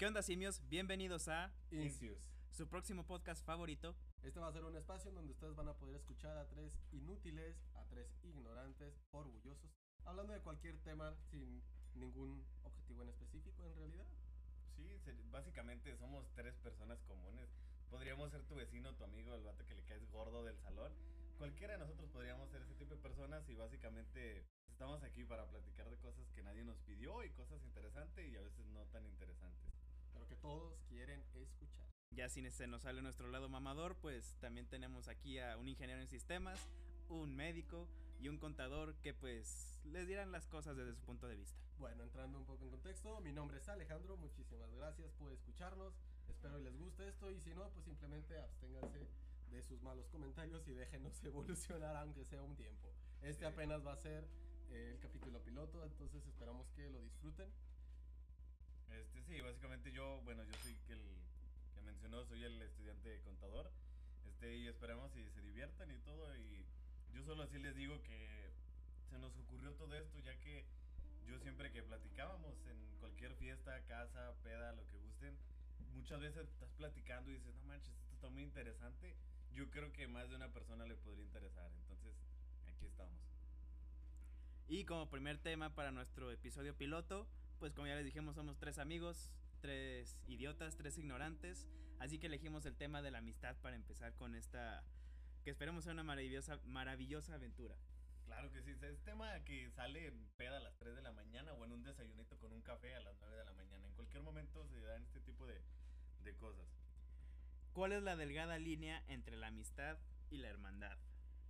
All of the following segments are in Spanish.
¿Qué onda, simios? Bienvenidos a Incius. su próximo podcast favorito. Este va a ser un espacio en donde ustedes van a poder escuchar a tres inútiles, a tres ignorantes, orgullosos, hablando de cualquier tema sin ningún objetivo en específico en realidad. Sí, básicamente somos tres personas comunes. Podríamos ser tu vecino, tu amigo, el vato que le caes gordo del salón. Cualquiera de nosotros podríamos ser ese tipo de personas y básicamente estamos aquí para platicar de cosas que nadie nos pidió y cosas interesantes y a veces no tan interesantes. Que todos quieren escuchar. Ya si se nos sale nuestro lado mamador, pues también tenemos aquí a un ingeniero en sistemas, un médico y un contador que pues les dirán las cosas desde su punto de vista. Bueno, entrando un poco en contexto, mi nombre es Alejandro, muchísimas gracias por escucharnos, espero les guste esto y si no, pues simplemente absténganse de sus malos comentarios y déjenos evolucionar aunque sea un tiempo. Este Sí. apenas va a ser el capítulo piloto, entonces esperamos que lo disfruten. Este sí, básicamente yo, bueno, yo soy el que mencionó, soy el estudiante contador. Este, y esperamos y se diviertan y todo. Y yo solo así les digo que se nos ocurrió todo esto, ya que yo siempre que platicábamos en cualquier fiesta, casa, peda, lo que gusten, muchas veces estás platicando y dices, no manches, esto está muy interesante. Yo creo que más de una persona le podría interesar. Entonces, aquí estamos. Y como primer tema para nuestro episodio piloto, pues como ya les dijimos, somos tres amigos, tres idiotas, tres ignorantes. Así que elegimos el tema de la amistad para empezar con esta, que esperemos sea una maravillosa, maravillosa aventura. Claro que sí, es tema que sale en peda a las 3 de la mañana o en un desayunito con un café a las 9 de la mañana. En cualquier momento se dan este tipo de, de cosas. ¿Cuál es la delgada línea entre la amistad y la hermandad?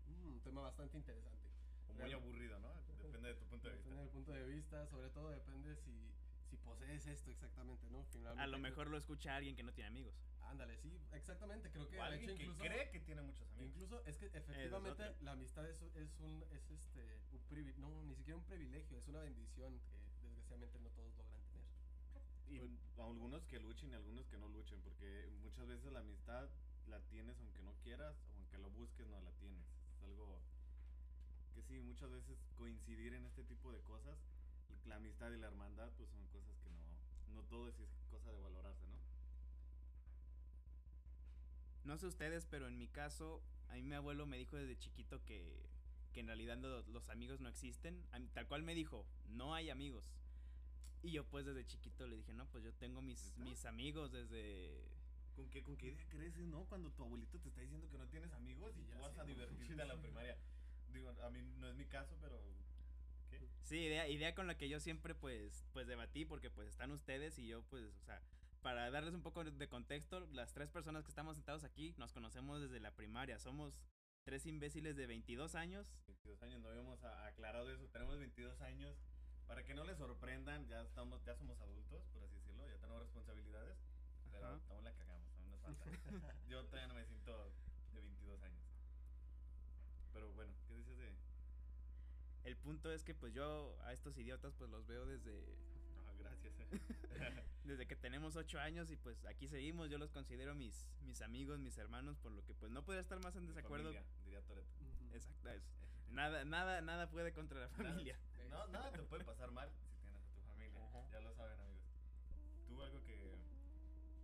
Mm, un tema bastante interesante. O muy Real- aburrido, ¿no? Depende de tu punto de Depende vista. del punto de vista, sobre todo depende si, si posees esto exactamente, ¿no? Finalmente, A lo mejor lo escucha alguien que no tiene amigos. Ándale, sí, exactamente, creo que O alguien hecho que incluso... cree que tiene muchos amigos. Incluso es que efectivamente otra. la amistad es, es un es este un privi- no ni siquiera un privilegio, es una bendición que desgraciadamente no todos logran tener. Y algunos que luchen y algunos que no luchen, porque muchas veces la amistad la tienes aunque no quieras, o aunque lo busques no la tienes. Es algo que sí, muchas veces coincidir en este tipo de cosas, la amistad y la hermandad, pues son cosas que no, no todo es cosa de valorarse, ¿no? No sé ustedes, pero en mi caso, a mí mi abuelo me dijo desde chiquito que, que en realidad lo- los amigos no existen. Mí- tal cual me dijo, no hay amigos. Y yo pues desde chiquito le dije, no, pues yo tengo mis, mis amigos desde... ¿Con qué, ¿Con qué idea creces, no? Cuando tu abuelito te está diciendo que no tienes amigos y Ya vas sé, a divertirte a la primaria. Digo, a mí no es mi caso, pero... ¿Qué? Sí, idea, idea con la que yo siempre pues, pues debatí porque pues están ustedes y yo pues, o sea, para darles un poco de contexto, las tres personas que estamos sentados aquí nos conocemos desde la primaria. Somos tres imbéciles de 22 años 22 años, no habíamos aclarado eso. Tenemos 22 años. Para que no les sorprendan, ya estamos, ya somos adultos, por así decirlo, ya tenemos responsabilidades. Pero aún la cagamos, aún nos falta. Yo todavía no me siento de 22 años. Pero bueno, ¿qué dices de...? El punto es que pues yo a estos idiotas pues los veo desde, Ah, gracias. desde que tenemos 8 años y pues aquí seguimos. Yo los considero mis, mis amigos, mis hermanos, por lo que pues no podría estar más en desacuerdo. Familia, diría Toreto. Exacto, es. Nada, nada, nada puede contra la familia. No, nada te puede pasar mal si tienes a tu familia. Ajá. Ya lo saben, amigos. Tú algo que...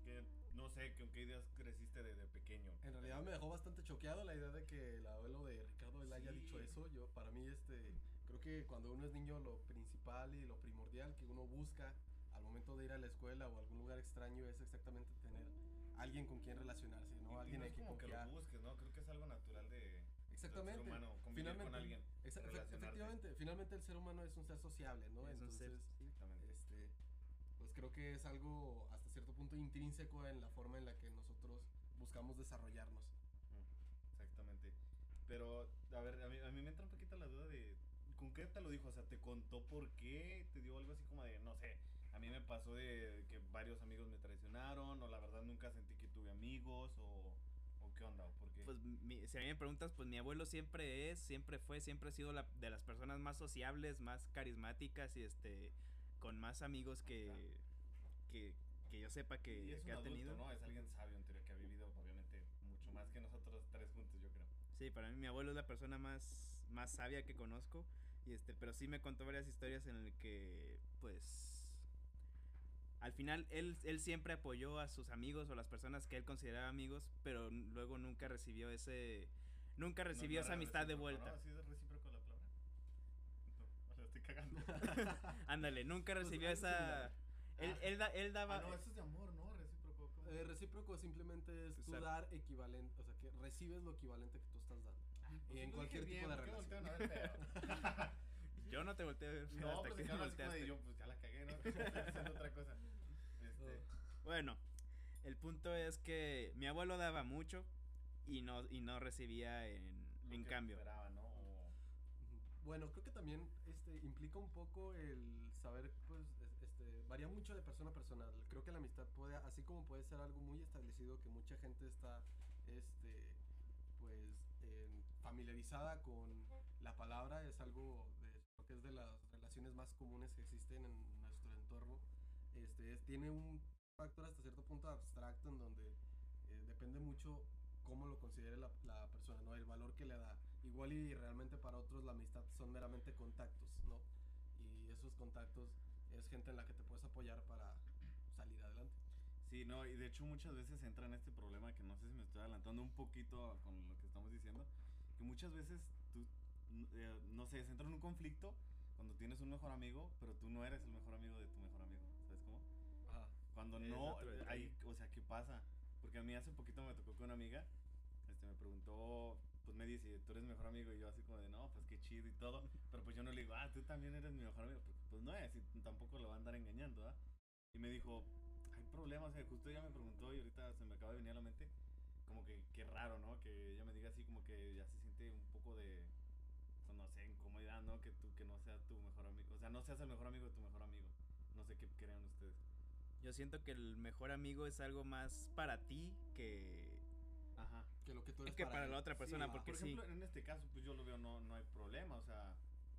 que no sé, ¿con qué ideas creciste de, de pequeño? En realidad me dejó bastante choqueado la idea de que el abuelo de haya dicho eso. Yo para mí este creo que cuando uno es niño lo principal y lo primordial que uno busca al momento de ir a la escuela o a algún lugar extraño es exactamente tener alguien con quien relacionarse, ¿no? y alguien no es como que confiar. lo busques, ¿no? Creo que es algo natural de... Exactamente. del ser humano, convivir finalmente, con alguien. exa- efe- relacionarte. efectivamente, finalmente el ser humano es un ser sociable, ¿no? Es un ser- Entonces, Exactamente. este, pues creo que es algo hasta cierto punto intrínseco en la forma en la que nosotros buscamos desarrollarnos. Ujú, Exactamente. Pero, a ver, a mí, a mí me entra un poquito la duda de... ¿Con qué te lo dijo? O sea, ¿te contó por qué? ¿Te dio algo así como de, no sé, a mí me pasó de que varios amigos me traicionaron o la verdad nunca sentí que tuve amigos o, o qué onda o por qué? Pues mi- si a mí me preguntas, pues mi abuelo siempre es, siempre fue, siempre ha sido la, de las personas más sociables, más carismáticas y este con más amigos que, que, que yo sepa y que, un ha adulto, tenido. ¿no? Es alguien sabio en teoría que ha vivido obviamente mucho más que nosotros tres juntos, yo. Sí, para mí mi abuelo es la persona más, más sabia que conozco. Y este, pero sí me contó varias historias en las que, pues. al final él, él siempre apoyó a sus amigos o las personas que él consideraba amigos, pero luego nunca recibió ese, nunca No- recibió no esa era amistad de vuelta. ¿no? ¿Así es recíproco la palabra? No, la estoy cagando. Ándale, nunca Pues, recibió algo esa... Él, Ah. él, da- él daba... Ah, no, eso es de amor, ¿no? Recíproco. Eh, recíproco simplemente es tú Exacto. dar equivalente, o sea, que recibes lo equivalente que tú. Pues y en cualquier tipo de ¿por qué relación. Yo no te volteé a ver feo No, hasta pues que se me quedaron así como volteaste. de yo, pues ya la cagué, ¿no? Estoy haciendo otra cosa. Este, Bueno, el punto es que mi abuelo daba mucho y no, y no recibía en, lo en que cambio. esperaba, ¿no? O- Ujú. Bueno, creo que también este implica un poco el saber, pues, es- este, varía mucho de persona a persona. Creo que la amistad puede, así como puede ser algo muy establecido que mucha gente está, este, familiarizada con la palabra, es algo de, que es de las relaciones más comunes que existen en nuestro entorno. Este, es- tiene un factor hasta cierto punto abstracto en donde eh, depende mucho cómo lo considere la, la persona, ¿no? El valor que le da. Igual y realmente para otros la amistad son meramente contactos, ¿no? Y esos contactos es gente en la que te puedes apoyar para salir adelante. Sí, no, y de hecho muchas veces entra en este problema que no sé si me estoy adelantando un poquito con lo que estamos diciendo, que muchas veces tú, eh, no sé, se entra en un conflicto cuando tienes un mejor amigo, pero tú no eres el mejor amigo de tu mejor amigo, ¿sabes cómo? Ajá. Cuando Es no, hay, o sea, ¿qué pasa? Porque a mí hace poquito me tocó con una amiga, este, me preguntó, pues me dice, tú eres mi mejor amigo, y yo así como de, no, pues qué chido y todo, pero pues yo no le digo, ah, tú también eres mi mejor amigo, porque pues no es, y tampoco lo va a andar engañando, ¿ah? Y me dijo, hay problemas, o sea, justo ella me preguntó y ahorita se me acaba de venir a la mente, como que qué raro, ¿no? Que ella me diga así como que ya se siente un poco de, pues no sé, incomodidad, ¿no? Que tú, que no sea tu mejor amigo, o sea, no seas el mejor amigo de tu mejor amigo. No sé qué crean ustedes. Yo siento que el mejor amigo es algo más para ti que, Ajá. Que lo que tú es eres que para la otra persona, Sí, porque Por sí. ejemplo, en este caso, pues yo lo veo, no, no hay problema, o sea,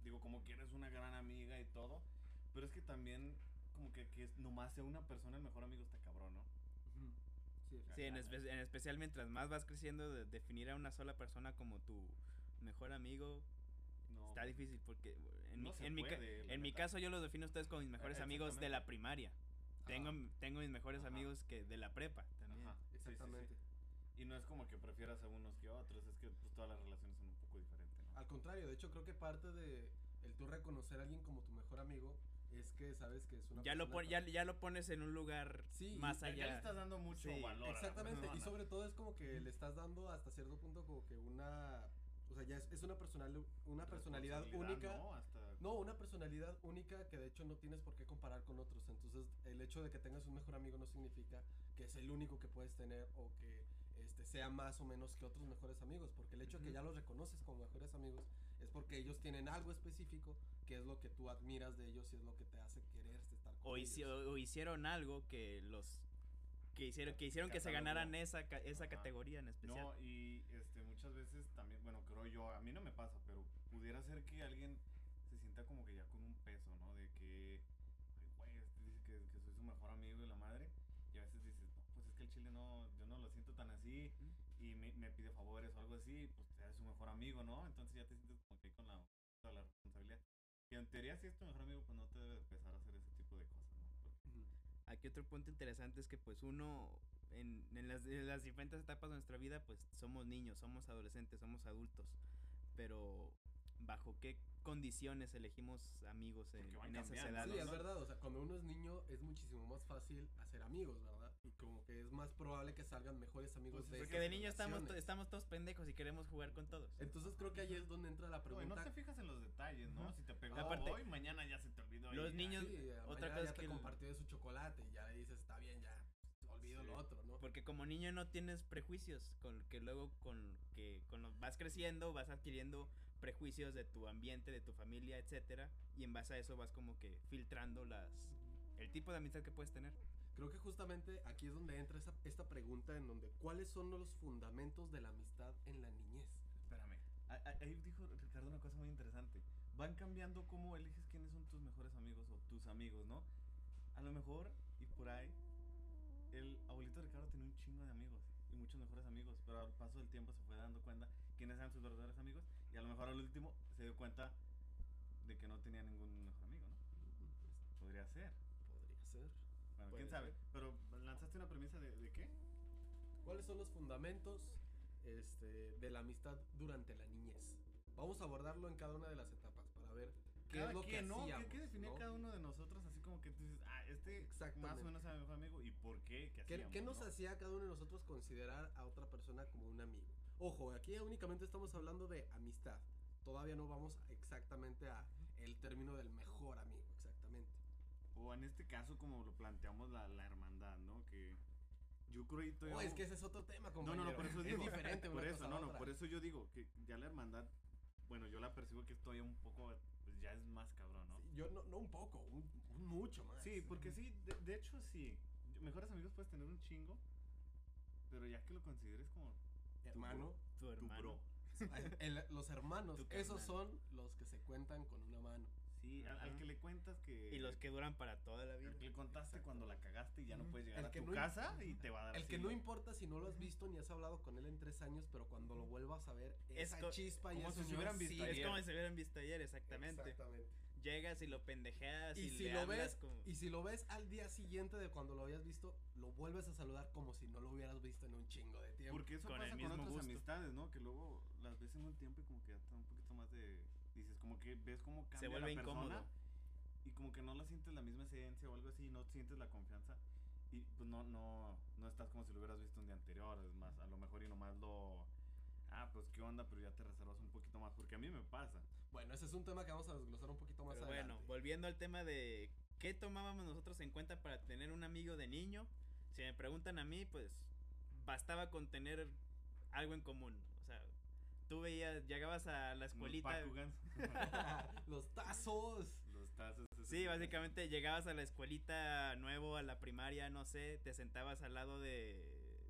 digo, como que eres una gran amiga y todo, pero es que también, como que, que es- nomás sea una persona el mejor amigo está. Sí, Sí, en, espe- en especial mientras más vas creciendo, de- definir a una sola persona como tu mejor amigo No, está difícil porque en, No mi, en, mi, puede, en mi caso yo los defino a ustedes como mis mejores amigos de la primaria. Tengo, Ajá. tengo mis mejores Ajá. amigos que de la prepa también. Ajá, sí, sí, sí. Exactamente. Y no es como que prefieras a unos que a otros, es que pues todas las relaciones son un poco diferentes, ¿no? Al contrario, de hecho creo que parte de el tú reconocer a alguien como tu mejor amigo es que sabes que es una Ya lo, persona pon- ya, ya lo pones en un lugar Sí, más allá. Ya le estás dando mucho Sí, valor. Exactamente, y sobre todo es como que le estás dando hasta cierto punto como que una, o sea, ya es, es una personal, una personalidad única. ¿no? Hasta No, una personalidad única que de hecho no tienes por qué comparar con otros. Entonces, el hecho de que tengas un mejor amigo no significa que es el único que puedes tener o que este, sea más o menos que otros mejores amigos. Porque el hecho de que ya los reconoces como mejores amigos es porque ellos tienen algo específico que es lo que tú admiras de ellos y es lo que te hace querer estar con o, ellos. hici- o- hicieron algo que los que hicieron que hicieron que se ganaran esa esa Ajá. categoría en especial. No, y este, muchas veces también, bueno, creo yo, a mí no me pasa, pero pudiera ser que alguien se sienta como que ya con un peso, ¿no? De que, güey, este dice que, que soy su mejor amigo y la madre, y a veces dices, no, pues es que el chile no, yo no lo siento tan así, y me, me pide favores o algo así, pues eres su mejor amigo, ¿no? Entonces ya te con la, toda la responsabilidad. Y en teoría, si es tu mejor amigo, pues no te debe de empezar a hacer ese tipo de cosas, ¿no? Porque-. Aquí otro punto interesante es que pues uno en, en las, en las diferentes etapas de nuestra vida pues somos niños, somos adolescentes, somos adultos, pero bajo qué condiciones elegimos amigos en, en esas edades. Sí, es verdad, o sea, cuando uno es niño es muchísimo más fácil hacer amigos, ¿verdad? Y como que es más probable que salgan mejores amigos Pues de Porque de niño estamos, estamos todos pendejos y queremos jugar con todos. Entonces creo que ahí es donde entra la pregunta. no te fijas en los detalles, ¿no? Si te pegó Aparte, hoy, mañana ya se te olvidó. los niños- Sí, eh, otra cosa ya es te que el- compartió de su chocolate y ya le dices, está bien, ya, olvido Sí. lo otro, ¿no? Porque como niño no tienes prejuicios, con que luego con que con los vas creciendo vas adquiriendo prejuicios de tu ambiente, de tu familia, etcétera, y en base a eso vas como que filtrando las el tipo de amistad que puedes tener. Creo que justamente aquí es donde entra esa, esta pregunta en donde, ¿cuáles son los fundamentos de la amistad en la niñez? Ahí dijo Ricardo una cosa muy interesante. Van cambiando cómo eliges quiénes son tus mejores amigos o tus amigos, ¿no? A lo mejor, y por ahí, el abuelito Ricardo tenía un chingo de amigos y muchos mejores amigos, pero al paso del tiempo se fue dando cuenta quiénes eran sus verdaderos amigos y a lo mejor al último se dio cuenta de que no tenía ningún mejor amigo, ¿no? Podría ser. Podría ser. Bueno, Bueno, Puede quién sabe. ser. Pero lanzaste una premisa de, de qué? ¿Cuáles son los fundamentos este, de la amistad durante la niñez? Vamos a abordarlo en cada una de las etapas para ver qué Cada es lo que. ¿Qué- hacíamos. ¿Qué, definía ¿no? cada uno de nosotros? Así como que tú dices, ah, este más Exactamente. o menos era mi mejor amigo. ¿Y por qué? ¿Qué, ¿Qué, hacíamos, qué nos no? hacía cada uno de nosotros considerar a otra persona como un amigo? Ojo, aquí únicamente estamos hablando de amistad. Todavía no vamos exactamente a el término del mejor amigo, exactamente. O en este caso, como lo planteamos, la, la hermandad, ¿no? Que yo creo que Oh, es que ese es otro tema, No, compañero. no, no, por eso es digo. diferente Por eso, no, no, por eso yo digo que ya la hermandad, bueno, yo la percibo que es todavía un poco, pues ya es más cabrón, ¿no? Sí, yo no, no un poco, un, un mucho más. Sí, porque sí, de, de hecho sí. Mejores amigos puedes tener un chingo, pero ya que lo consideres como tu Hermano, Tu bro, tu hermano. bro. el- los hermanos, esos son los que se cuentan con una mano. Sí, al, al que le cuentas que... Y los que duran para toda la vida. al que le contaste cuando la cagaste y ya no puedes llegar El a que tu no casa y te va a dar El así que no importa si no lo has visto ni has hablado con él en tres años, pero cuando lo vuelvas a ver, Es esa chispa y si se hubieran visto. Es ayer. como si se hubieran visto ayer, exactamente. Exactamente. Llegas y lo pendejeas y, Y si le lo hablas ves, como... y si lo ves al día siguiente de cuando lo habías visto, lo vuelves a saludar como si no lo hubieras visto en un chingo de tiempo. Porque eso Con el pasa con otras gusto. amistades, ¿no? Que luego las ves en un tiempo y como que ya está un poquito más de... Como que ves cómo cambia Se vuelve la persona incómodo. y como que no la sientes la misma esencia o algo así, no sientes la confianza y pues no, no, no estás como si lo hubieras visto un día anterior, es más, a lo mejor y nomás lo... Ah, pues qué onda, pero ya te reservas un poquito más, porque a mí me pasa. Bueno, ese es un tema que vamos a desglosar un poquito más Pero adelante. bueno, volviendo al tema de qué tomábamos nosotros en cuenta para tener un amigo de niño, si me preguntan a mí, pues bastaba con tener algo en común. Tú veías, llegabas a la escuelita. Bakugans, los tazos. los tazos. Sí, básicamente llegabas a la escuelita nuevo, a la primaria, no sé, te sentabas al lado de,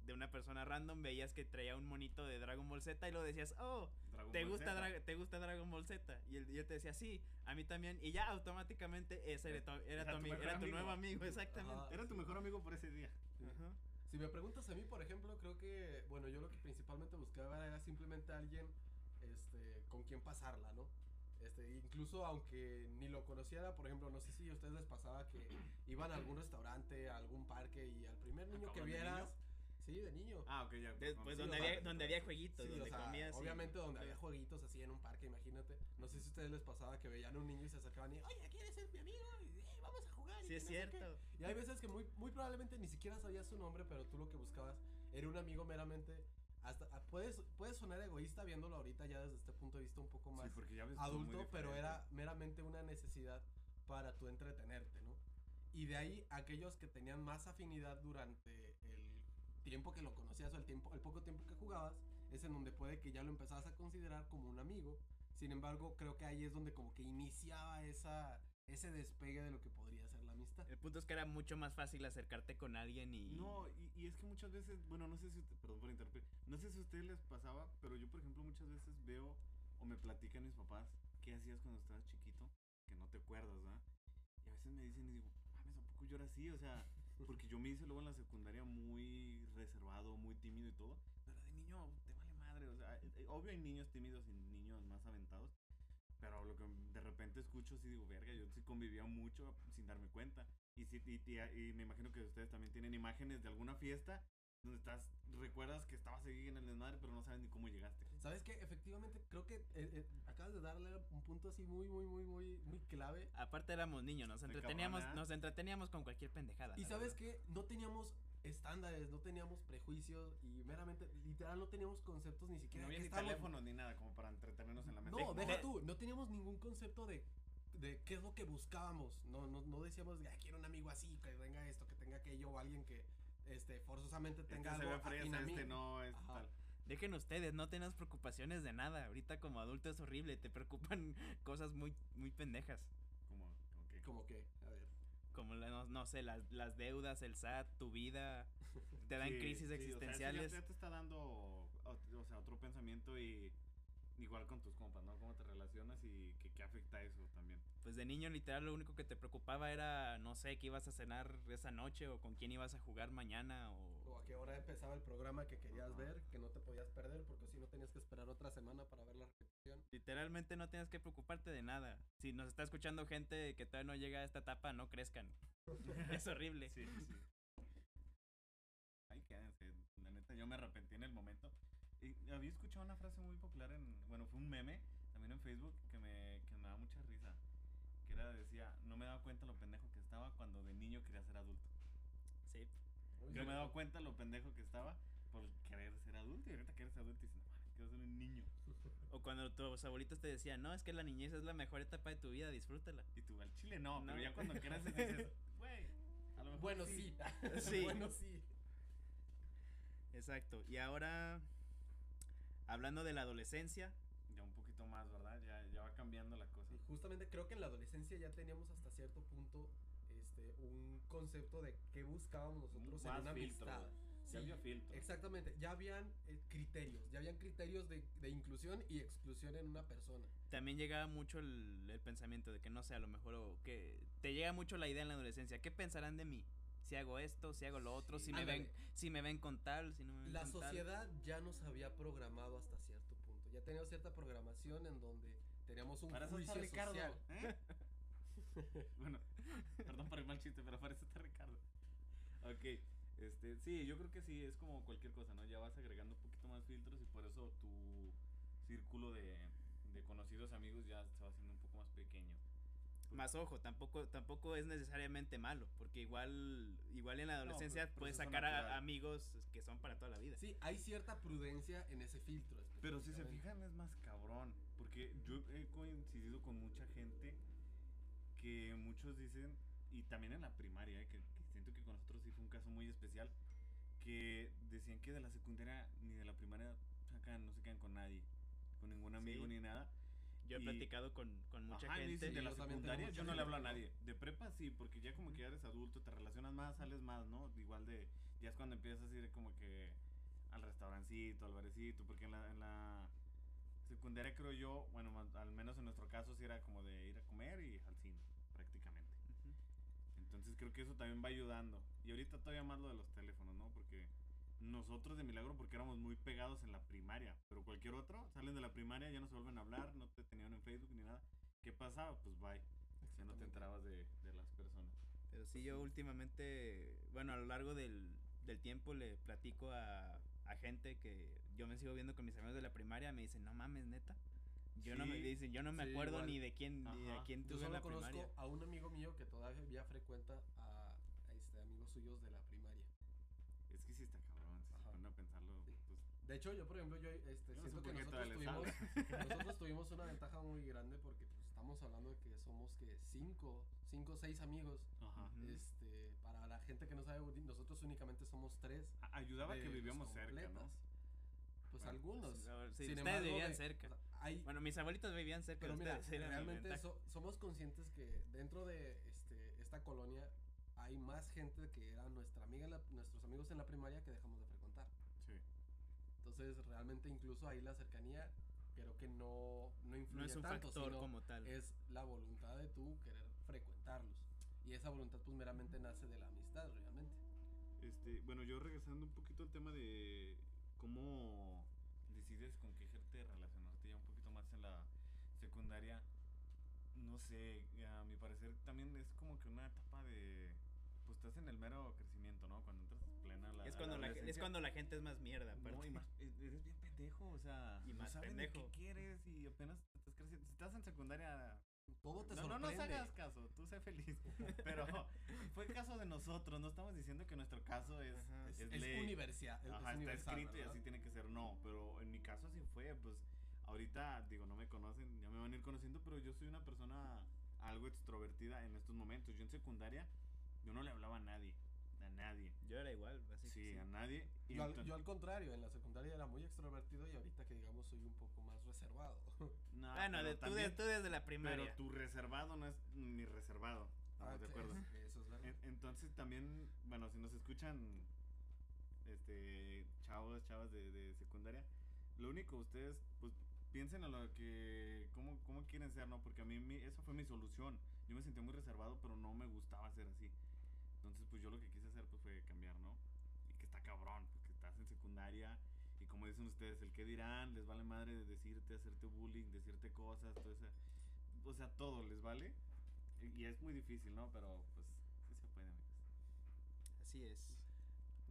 de una persona random, veías que traía un monito de Dragon Ball Z y lo decías, oh, Dragon ¿te Ball gusta. Dra- ¿te gusta Dragon Ball Z? Y él, y él te decía, sí, a mí también. Y ya automáticamente ese era tu, era Era tu, tu ami- mejor era tu amigo. nuevo amigo, exactamente. Era tu mejor amigo por ese día. Ajá. Si me preguntas a mí, por ejemplo, creo que, bueno, yo lo que principalmente buscaba era simplemente alguien este, con quien pasarla, ¿no? Este, incluso aunque ni lo conociera, por ejemplo, no sé si a ustedes les pasaba que iban a algún restaurante, a algún parque y al primer niño que cabrón, ¿de vieras, sí, de niño. Ah, ok, ya. Pues Sí, donde había, donde había jueguitos, Sí, o donde sea, comías. y- obviamente donde había jueguitos así en un parque, imagínate. No sé si a ustedes les pasaba que veían a un niño y se acercaban y, oye, ¿quieres ser mi amigo? Y, "Eh, vamos a jugar. y Sí, es no sé qué". cierto. Y hay veces que muy, muy probablemente ni siquiera sabías su nombre, pero tú lo que buscabas era un amigo meramente. Hasta, ah, puedes, puedes sonar egoísta viéndolo ahorita ya desde este punto de vista un poco más Sí, porque ya ves todo muy adulto, pero era meramente una necesidad para tu entretenerte, ¿no? Y de ahí aquellos que tenían más afinidad durante el tiempo que lo conocías o el tiempo, el poco tiempo que jugabas, es en donde puede que ya lo empezabas a considerar como un amigo. Sin embargo, creo que ahí es donde como que iniciaba esa, ese despegue de lo que amistad. El punto es que era mucho más fácil acercarte con alguien y... No, y, y es que muchas veces, bueno, no sé si, usted- perdón por interrumpir, no sé si a ustedes les pasaba, pero yo, por ejemplo, muchas veces veo o me platican mis papás qué hacías cuando estabas chiquito, que no te acuerdas, ¿verdad? Y a veces me dicen y digo, mames, ¿a poco yo era así? O sea, porque yo me hice luego en la secundaria muy reservado, muy tímido y todo, pero de niño te vale madre, o sea, eh, eh, obvio hay niños tímidos y niños más aventados, pero lo que escucho sí digo, verga, yo sí convivía mucho sin darme cuenta. Y, sí, y, y- y me imagino que ustedes también tienen imágenes de alguna fiesta donde estás, recuerdas que estabas ahí en el desmadre, pero no sabes ni cómo llegaste. ¿Sabes qué? Efectivamente, creo que eh, eh, acabas de darle un punto así muy, muy, muy, muy, muy clave. Aparte éramos niños, nos entreteníamos, nos entreteníamos con cualquier pendejada. Y sabes verdad. que no teníamos estándares, no teníamos prejuicios y meramente, literal, no teníamos conceptos ni siquiera No había ni teléfonos ni nada como para entretenernos en la mesa. No, De- deja de- tú, no teníamos ningún concepto de, de qué es lo que buscábamos. No, no, no decíamos, "Ay, quiero un amigo así, que tenga esto, que tenga aquello, o alguien que este, forzosamente Este tenga se algo ve fresa, este no, este Ajá. tal. Dejen ustedes, no tenemos preocupaciones de nada. Ahorita como adulto es horrible, te preocupan cosas muy, muy pendejas. Como, como que... Como que, a ver. Como, no, no sé, las, las deudas, el SAT, tu vida. Te dan Sí, crisis sí, o sea, eso ya- existenciales. ya te está dando, o, o sea, otro pensamiento y igual con tus compas, ¿no? Cómo te relacionas y que, qué afecta eso también. Pues de niño literal lo único que te preocupaba era, no sé, qué ibas a cenar esa noche o con quién ibas a jugar mañana o... O a qué hora empezaba el programa que querías ver, que no te podías perder, porque si no tenías que esperar otra semana para ver la repetición. Literalmente no tienes que preocuparte de nada. Si nos está escuchando gente que todavía no llega a esta etapa, no crezcan. es horrible. Sí, sí. Ay, quédense. La neta, yo me arrepentí en el momento. Había escuchado una frase muy popular en. Bueno, fue un meme también en Facebook que me, que me daba mucha risa. Que era, decía, no me daba cuenta lo pendejo que estaba cuando de niño quería ser adulto. Sí. Yo me he dado cuenta lo pendejo que estaba por querer ser adulto y ahorita quieres ser adulto y dices, no mames, quiero ser un niño. O cuando tus abuelitos te decían, no, es que la niñez es la mejor etapa de tu vida, disfrútala. Y tú al chile no, No. pero ya cuando quieras dices, güey, a lo mejor Bueno, sí. Sí. bueno, sí. Exacto. Y ahora, hablando de la adolescencia, Ya un poquito más, ¿verdad? Ya, ya va cambiando la cosa. Y justamente creo que en la adolescencia ya teníamos hasta cierto punto este, un concepto de qué buscábamos nosotros en Más una filtro. amistad. Ya había filtro. Exactamente, ya habían eh, criterios, ya habían criterios de, de inclusión y exclusión en una persona. también llegaba mucho el, el pensamiento de que no sé, a lo mejor, o que te llega mucho la idea en la adolescencia, ¿qué pensarán de mí? Si hago esto, si hago lo otro, si me Ándale. ven, si me ven con tal, si no me ven La con tal. sociedad ya nos había programado hasta cierto punto, ya teníamos cierta programación en donde teníamos un Para eso está juicio Ricardo. social. ¿eh? bueno, perdón por el mal chiste, pero para eso está Ricardo. Ok, este, sí, yo creo que sí, es como cualquier cosa, ¿no? Ya vas agregando un poquito más filtros y por eso tu círculo de, de conocidos amigos ya se va haciendo un poco más pequeño. Más ojo, tampoco, tampoco es necesariamente malo, porque igual, igual en la adolescencia pues, puedes sacar a- amigos que son para toda la vida. Sí, hay cierta prudencia en ese filtro. Pero si se fijan es más cabrón, porque yo he coincidido con mucha gente que muchos dicen, y también en la primaria, eh, que, que siento que con nosotros sí fue un caso muy especial, que decían que de la secundaria ni de la primaria sacan, no se quedan con nadie, con ningún amigo Sí. ni nada. Yo he Y- platicado con, con mucha Ajá, gente. dicen, de la secundaria yo no le hablo a nadie. De prepa sí, porque ya como que ya eres adulto, te relacionas más, sales más, ¿no? Igual de, ya es cuando empiezas a ir como que al restaurancito, al barecito, porque en la, en la secundaria creo yo, bueno, al menos en nuestro caso sí era como de ir a comer y al cine, prácticamente. Entonces creo que eso también va ayudando. Y ahorita todavía más lo de los teléfonos, ¿no? Nosotros de milagro porque éramos muy pegados en la primaria, pero cualquier otro salen de la primaria, ya no se vuelven a hablar, no te tenían en Facebook ni nada. ¿Qué pasaba? Pues bye. Ya no te enterabas de, de las personas. Pero sí, yo últimamente, bueno, a lo largo del, del tiempo le platico a, a gente que yo me sigo viendo con mis amigos de la primaria, me dicen, no mames, neta. Yo no me Sí. dicen, yo no me Sí, acuerdo igual. ni de quién, ni de quién Yo tuve en solo la conozco primaria. a un amigo mío que todavía frecuenta a, a este, amigos suyos de la primaria. Es que sí está cabrón, si se Ajá. ponen a pensarlo, Sí. pues De hecho, yo, por ejemplo, yo este, Yo no sé siento que nosotros tuvimos, nosotros tuvimos una ventaja muy grande porque pues, estamos hablando de que somos que cinco, cinco o seis amigos. Ajá. Este, para la gente que no sabe, nosotros únicamente somos tres. Ayudaba de que vivíamos cerca, ¿no? Pues Bueno, algunos. Sí, ahora- sí, Sin ustedes embargo, vivían de- cerca. o sea, hay, Bueno, mis abuelitos vivían cerca, pero mira, ustedes realmente so- somos conscientes que dentro de este, esta colonia hay más gente que era nuestra amiga, en la- nuestros amigos en la primaria que dejamos de frecuentar. Entonces, realmente incluso ahí la cercanía creo que no, no influye No es un tanto, factor sino como tal. es la voluntad de tú querer frecuentarlos. Y esa voluntad pues meramente nace de la amistad realmente. Este, bueno, yo regresando un poquito al tema de cómo decides con qué gente relacionarte ya un poquito más en la secundaria. No sé, a mi parecer también es como que una etapa de pues estás en el mero crecimiento, ¿no? Cuando la es, cuando la, es cuando la gente es más mierda. No, y más, e- eres bien pendejo, o sea, Y no más saben pendejo. qué quieres y apenas te estás creciendo. Si estás en secundaria, Todo te no, no sorprende. nos hagas caso, tú sé feliz. Pero fue caso de nosotros, no estamos diciendo que nuestro caso es, Ajá. Es, es es Ajá, está escrito y así tiene que ser, no, pero en mi caso así fue, pues ahorita digo, no me conocen, ya me van a ir conociendo, pero yo soy una persona algo extrovertida en estos momentos. Yo en secundaria, yo no le hablaba a nadie, nadie. Yo era igual, así Sí, que sí. a nadie. y Yo al, enton- yo al contrario, en la secundaria era muy extrovertido y ahorita que digamos soy un poco más reservado. No, Bueno, pero de, tú, de- también- tú desde la Pero primaria. tu reservado no es mi reservado. Ah, ¿Estamos de que acuerdo? es- Eso es verdad. En- entonces también, bueno, si nos escuchan este chavos, chavas de, de secundaria, lo único ustedes pues piensen a lo que cómo, cómo quieren ser, ¿no? Porque a mí mi- esa fue mi solución. Yo me sentía muy reservado, pero no me gustaba ser así. Entonces, pues yo lo que quise hacer pues fue cambiar, ¿no? Y que está cabrón, porque estás y como dicen ustedes, el que dirán, les vale madre de decirte, hacerte bullying, decirte cosas, todo eso. O sea, todo les vale. Y, es muy difícil, ¿no? Pero pues sí se puede. Así es.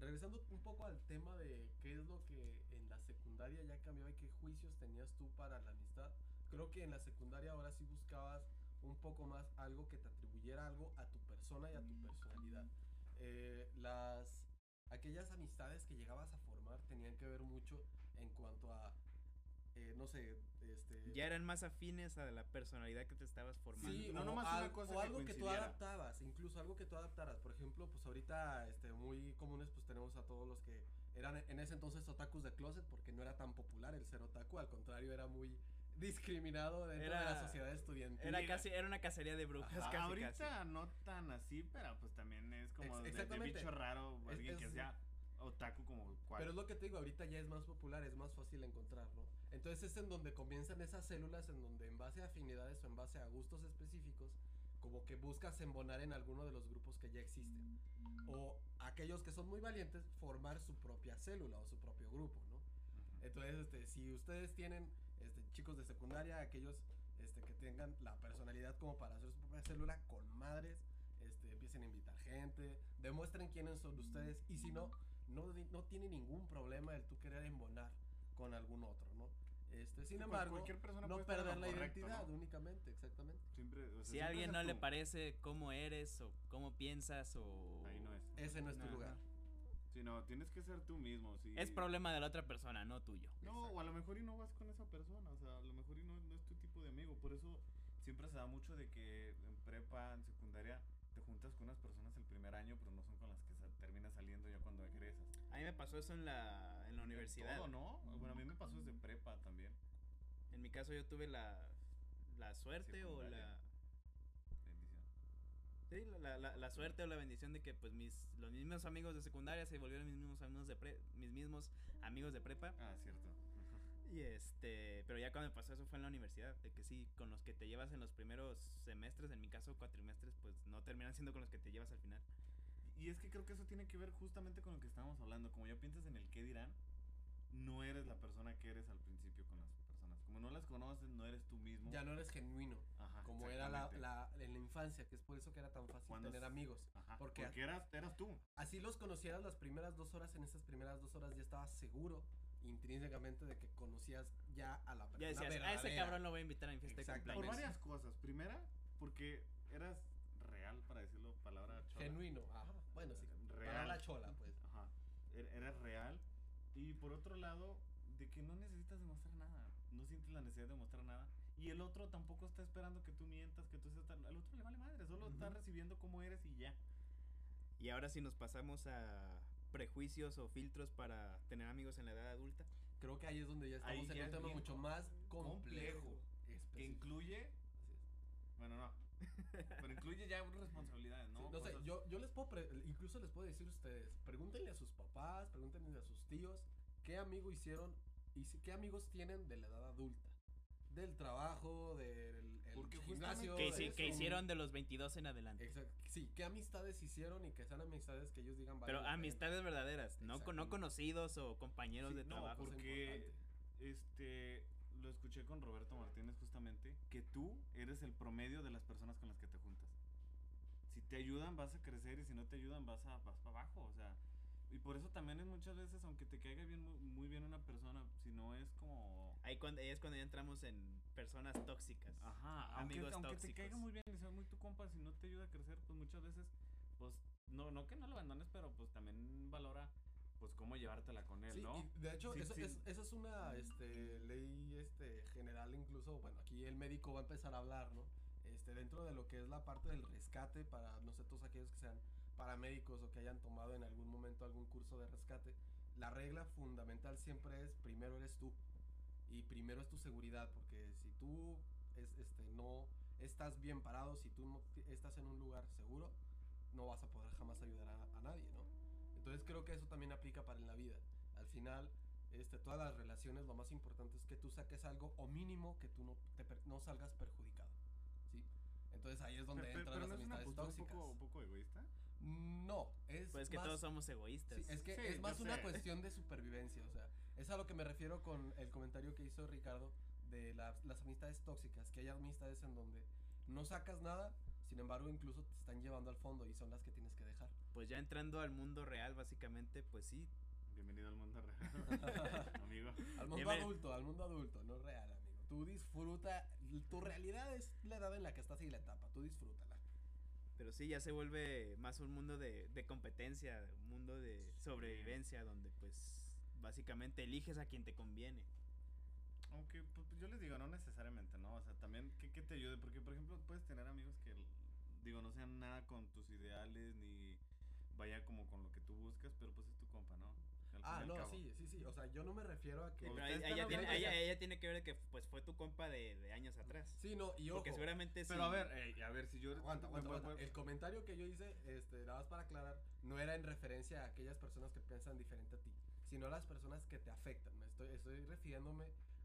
Regresando un poco al tema de qué es lo que en la secundaria ya cambiaba y qué juicios tenías tú para la amistad. Creo que en la secundaria ahora sí buscabas un poco más algo que te atribuyera algo a tu persona y a tu personalidad. Eh, las aquellas amistades que llegabas a formar tenían que ver mucho en cuanto a eh, no sé, este Ya eran más afines a la personalidad que te estabas formando. Sí, no o, nomás al- una cosa o que algo que tú adaptabas, incluso algo que tú adaptaras. Por ejemplo, pues ahorita este, muy comunes pues tenemos a todos los que eran en ese entonces otakus de closet porque no era tan popular el ser otaku, al contrario era muy discriminado dentro de Era- la sociedad estudiantil. Era casi, era una cacería de brujas, Ajá, casi, Ahorita casi. no tan así, pero pues también es como Ex- de- de, bicho raro, Es- alguien que es- sea otaku como cual. Pero es lo que te digo, ahorita ya es más popular, es más fácil encontrar, ¿no? Entonces es en donde comienzan esas células, en donde en base a afinidades o en base a gustos específicos, como que buscas embonar en alguno de los grupos que ya existen. O aquellos que son muy valientes, formar su propia célula o su propio grupo, ¿no? Entonces, este, si ustedes tienen este, chicos de secundaria, aquellos este, que tengan la personalidad como para hacer su propia célula, con madres, este, empiecen a invitar gente, demuestren quiénes son ustedes y si no, no, no tiene ningún problema el tú querer embonar con algún otro, ¿no? Este, sin embargo, cualquier persona no perder la correcto, identidad ¿no? únicamente, exactamente. Siempre, o sea, Si a alguien no le tú. parece cómo eres o cómo piensas o... Ahí no es. Ese no es tu lugar. Sí, no, tienes que ser tú mismo. Sí. Es problema de la otra persona, no tuyo. No, o a lo mejor y no vas con esa persona, o sea, a lo mejor y no, no es tu tipo de amigo. Por eso siempre se da mucho de que en prepa, en secundaria, te juntas con unas personas el primer año, pero no son con las que sa- terminas saliendo ya cuando egresas. A mí me pasó eso en la, en la universidad. Todo, ¿no? Bueno, a mí me pasó desde prepa también. En mi caso yo tuve la, la suerte o la... Bendición. Sí, la, la- la- la suerte o la bendición de que pues mis los mismos amigos de secundaria se volvieron mis mismos amigos de pre- mis mismos amigos de prepa Ah, cierto. y este pero ya cuando me pasó eso fue en la universidad de que sí con los que te llevas en los primeros semestres en mi caso cuatrimestres pues no terminan siendo con los que te llevas al final Y es que creo que eso tiene que ver justamente con lo que estábamos hablando. Como ya piensas en el qué dirán, no eres la persona que eres al principio con las personas. Como no las conoces, no eres tú mismo. Ya no eres genuino. Ajá, como era la, la- en la infancia, que es por eso que era tan fácil Cuando tener amigos. Ajá, porque- porque, eras, eras tú. Así los conocieras las primeras dos horas, en esas primeras dos horas ya estabas seguro intrínsecamente de que conocías ya a la persona ya decías a ese verdadera". cabrón lo voy a invitar a mi fiesta de. Por varias cosas. Primera, porque eras real, para decirlo, palabra chola. Genuino, ajá. Bueno, sí, para Real. la chola, pues. Ajá. Er- Eres real. Y por otro lado, de que no necesitas demostrar nada. No sientes la necesidad de demostrar nada. Y el otro tampoco está esperando que tú mientas, que tú seas tan... Al otro le vale madre, solo está Ujú. recibiendo cómo eres y ya. y ahora si nos pasamos a prejuicios o filtros para tener amigos en la edad adulta Creo que ahí es donde ya Ahí estamos en ya un es tema mucho más complejo. complejo, Que incluye... Bueno, no. Pero incluye ya responsabilidades, ¿no? Sí, no sé, yo, yo les puedo, pre- incluso les puedo decir a ustedes, pregúntenle a sus papás, pregúntenle a sus tíos, qué amigo hicieron y si- qué amigos tienen de la edad adulta. Del trabajo, del el gimnasio. que, que hicieron de los 22 en adelante Exacto. Sí, qué amistades hicieron y que sean amistades que ellos digan. pero "Vale pena". amistades verdaderas no, con- no conocidos o compañeros Sí, de no, trabajo porque-. Este, lo escuché con Roberto Martínez justamente, que tú eres el promedio de las personas con las que te juntas. Si te ayudan vas a crecer y si no te ayudan vas a vas para abajo, o sea, y por eso también es muchas veces aunque te caiga bien muy, bien una persona, si no es como ahí cuando, ahí es cuando ya entramos en personas tóxicas ajá, aunque, amigos aunque te tóxicos caiga muy bien y seas muy tu compa, si no te ayuda a crecer, pues muchas veces pues no no que no lo abandones, pero pues también valora pues cómo llevártela con él, Sí, ¿no? y de hecho, Sí, eso, sí. Es, eso es una este, ley este, general, incluso, bueno, aquí el médico va a empezar a hablar, ¿no? Este, dentro de lo que es la parte del rescate para, no sé, todos aquellos que sean paramédicos o que hayan tomado en algún momento algún curso de rescate, la regla fundamental siempre es, primero eres tú, y primero es tu seguridad, porque si tú es, este, no estás bien parado, si tú no estás en un lugar seguro, no vas a poder jamás ayudar a, a nadie, ¿no? Entonces creo que eso también aplica para en la vida. Al final, este, todas las relaciones, lo más importante es que tú saques algo o mínimo que tú no, te per- no salgas perjudicado. ¿sí? Entonces ahí es donde Pe- pe- entran pero las no es una amistades postura tóxicas. un poco, un poco egoísta. No, es pues es que más- todos somos egoístas Sí, es que Sí, es más una sé. cuestión de supervivencia, o sea, es a lo que me refiero con el comentario que hizo Ricardo de las, las amistades tóxicas, que hay amistades en donde no sacas nada, sin embargo incluso te están llevando al fondo y son las que tienes que. Pues ya entrando al mundo real, básicamente, pues sí. Bienvenido al mundo real, amigo. Al mundo Bienven- adulto, al mundo adulto, no real, amigo. Tú disfruta, tu realidad es la edad en la que estás y la etapa, tú disfrútala. Pero sí, ya se vuelve más un mundo de, de competencia, un mundo de sobrevivencia, donde pues básicamente eliges a quien te conviene. Aunque pues, yo les digo, no necesariamente, ¿no? O sea, también que, que te ayude, porque por ejemplo puedes tener amigos que, digo, no sean nada con tus ideales ni vaya como con lo que tú buscas, pero pues es tu compa, ¿no? Al Ah, no, cabo. sí, sí, sí. O sea, yo no me refiero a que. Sí, pero ella, tiene, ella- ella tiene que ver que pues fue tu compa de, de años atrás. Sí, no, y ojo. Porque seguramente Pero sí. a ver, ey, a ver, si yo... Aguanta, aguanta, voy- aguanta. voy- El comentario que yo hice, este, nada más para aclarar, no era en referencia a aquellas personas que piensan diferente a ti, sino a las personas que te afectan. Me estoy, estoy refiriéndome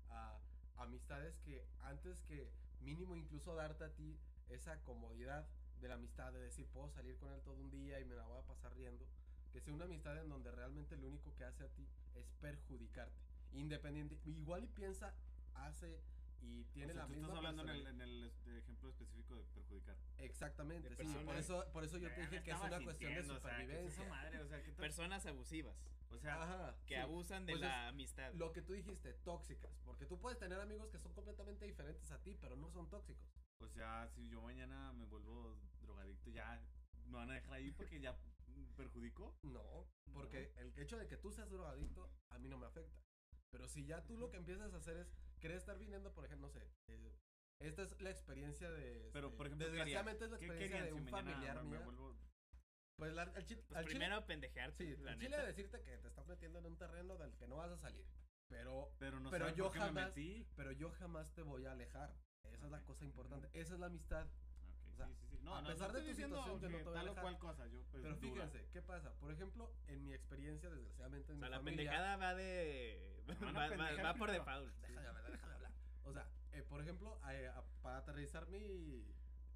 a amistades que antes que mínimo incluso darte a ti esa comodidad de la amistad, de decir, puedo salir con él todo un día y me la voy a pasar riendo, que sea una amistad en donde realmente lo único que hace a ti es perjudicarte. Independiente, igual y piensa, hace y tiene o sea, la tú misma estás hablando en el, en el ejemplo específico de perjudicar. Exactamente, de sí, por personas. eso, por eso yo te dije que es una cuestión de sintiendo, o sea, ¿qué es esa supervivencia. madre? O sea. Personas abusivas, O sea, Ajá, que sí. abusan de Pues la es amistad. Lo que tú dijiste, tóxicas, porque tú puedes tener amigos que son completamente diferentes a ti, pero no son tóxicos. o sea, si yo mañana me vuelvo drogadicto, ya me van a dejar ahí porque ya perjudico. No, porque el hecho de que tú seas drogadicto a mí no me afecta. Pero si ya tú lo que empiezas a hacer es querer estar viniendo, por ejemplo, no sé, eh, esta es la experiencia de... Pero, este, por ejemplo, desgraciadamente es la ¿Qué experiencia de si un mañana familiar me, me mía. vuelvo... Pues la- al, chi- Pues al chile- primero pendejearte, sí, al chile decirte que te estás metiendo en un terreno del que no vas a salir. Pero Pero no Pero yo me jamás- metí. pero yo jamás te voy a alejar. Esa es la cosa importante. Esa es la amistad. Ok, O sea, sí, sí. No, a no, pesar no de tu situación, yo no que te voy a alejar. cual cosa, yo pues Pero duda. fíjense, ¿qué pasa? Por ejemplo, en mi experiencia, desgraciadamente en O sea, mi la familia. pendejada va de. Va, va- va por default. Déjame hablar, déjame hablar. O sea, eh, por ejemplo, eh, a- para aterrizar mi,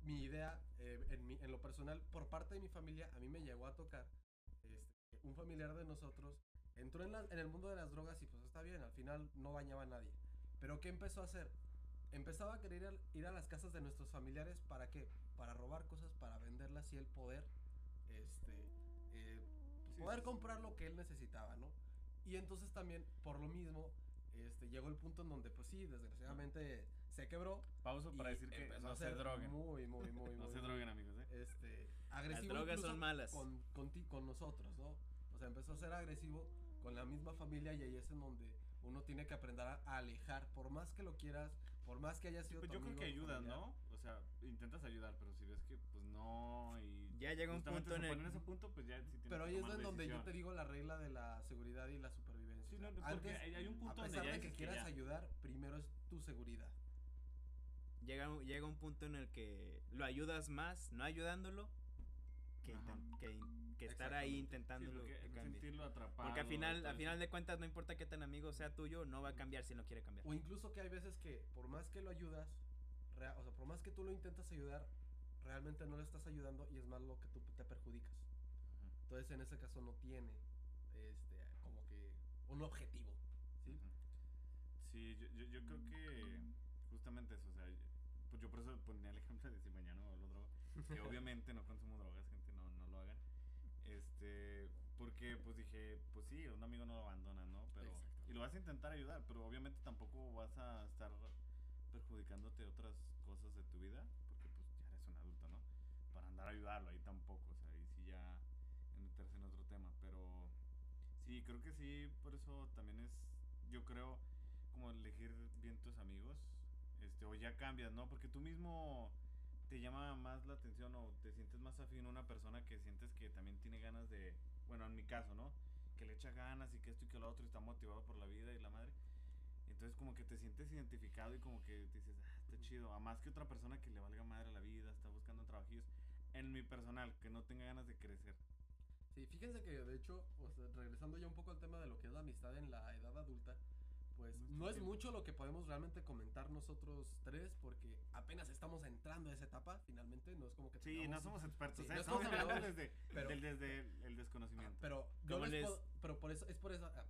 mi idea eh, en, mi- en lo personal, por parte de mi familia, a mí me llegó a tocar este, un familiar de nosotros. Entró en, la- en el mundo de las drogas y pues está bien, al final no bañaba a nadie. Pero ¿qué empezó a hacer? Empezaba a querer ir a, ir a las casas de nuestros familiares para qué? Para robar cosas, para venderlas y el poder, este, eh, Sí, poder sí, sí. comprar lo que él necesitaba, ¿no? Y entonces también, por lo mismo, este, llegó el punto en donde, pues sí, desgraciadamente se quebró. Pauso para decir que empezó no a se droguen. Muy, muy, muy, No muy, se droguen, amigos, ¿eh? Este, agresivo drogas incluso son malas. Con, con, ti- con nosotros, ¿no? O sea, empezó a ser agresivo con la misma familia y ahí es en donde uno tiene que aprender a, alejar, por más que lo quieras, por más que haya sido Pues tu yo creo amigo, que tu ayudas, familiar. ¿no? Sea, intentas ayudar, pero si ves que pues no y Ya llega un punto en el- ese punto, pues ya sí tienes Pero ahí es donde yo te digo la regla de la seguridad y la supervivencia. Sí, no, antes, hay, hay un punto a donde pesar ya de que quieras ya. ayudar, primero es tu seguridad. Llega, un- llega un punto en el que lo ayudas más no ayudándolo que, que, estar ahí Exactamente. Sí, intentándolo porque sentirlo atrapado. Al final, al final de cuentas, no importa qué tan amigo sea tuyo, no va a cambiar si no quiere cambiar. O incluso que hay veces que por más que lo ayudas, o sea, por más que tú lo intentas ayudar, realmente no le estás ayudando y es más lo que tú te perjudicas. Ujú. Entonces en ese caso no tiene este como que un objetivo, ¿sí? Sí, yo, yo, yo creo que justamente eso, o sea, pues yo por eso ponía el ejemplo de si mañana o lo drogo, que obviamente no consumo drogas, gente, no, no lo hagan, este, porque pues dije, pues sí, un amigo no lo abandona, ¿no? Pero, y lo vas a intentar ayudar, pero obviamente tampoco vas a estar perjudicándote otras cosas de tu vida, porque pues ya eres un adulto, ¿no? Para andar a ayudarlo ahí tampoco, o sea, ahí sí ya en meterse en otro tema, pero sí, creo que sí, por eso también es, yo creo, como elegir bien tus amigos, este, o ya cambias, ¿no? Porque tú mismo te llama más la atención o te sientes más afín a una persona que sientes que también tiene ganas de, bueno, en mi caso, ¿no? Que le echa ganas y que esto y que lo otro y está motivado por la vida y la madre. Entonces como que te sientes identificado y como que dices, ah, está chido. A más que otra persona que le valga madre la vida, está buscando trabajillos. En mi personal, que no tenga ganas de crecer. Sí, fíjense que de hecho, o sea, regresando ya un poco al tema de lo que es la amistad en la edad adulta, pues no es tiempo. mucho lo que podemos realmente comentar nosotros tres, porque apenas estamos entrando a esa etapa, finalmente, no es como que Sí, no tengamos- somos expertos, Sí, ¿eh? no estamos hablando desde, pero- del, desde el desconocimiento. Pero yo ¿Cómo les les- puedo- pero por eso, es por eso, ah,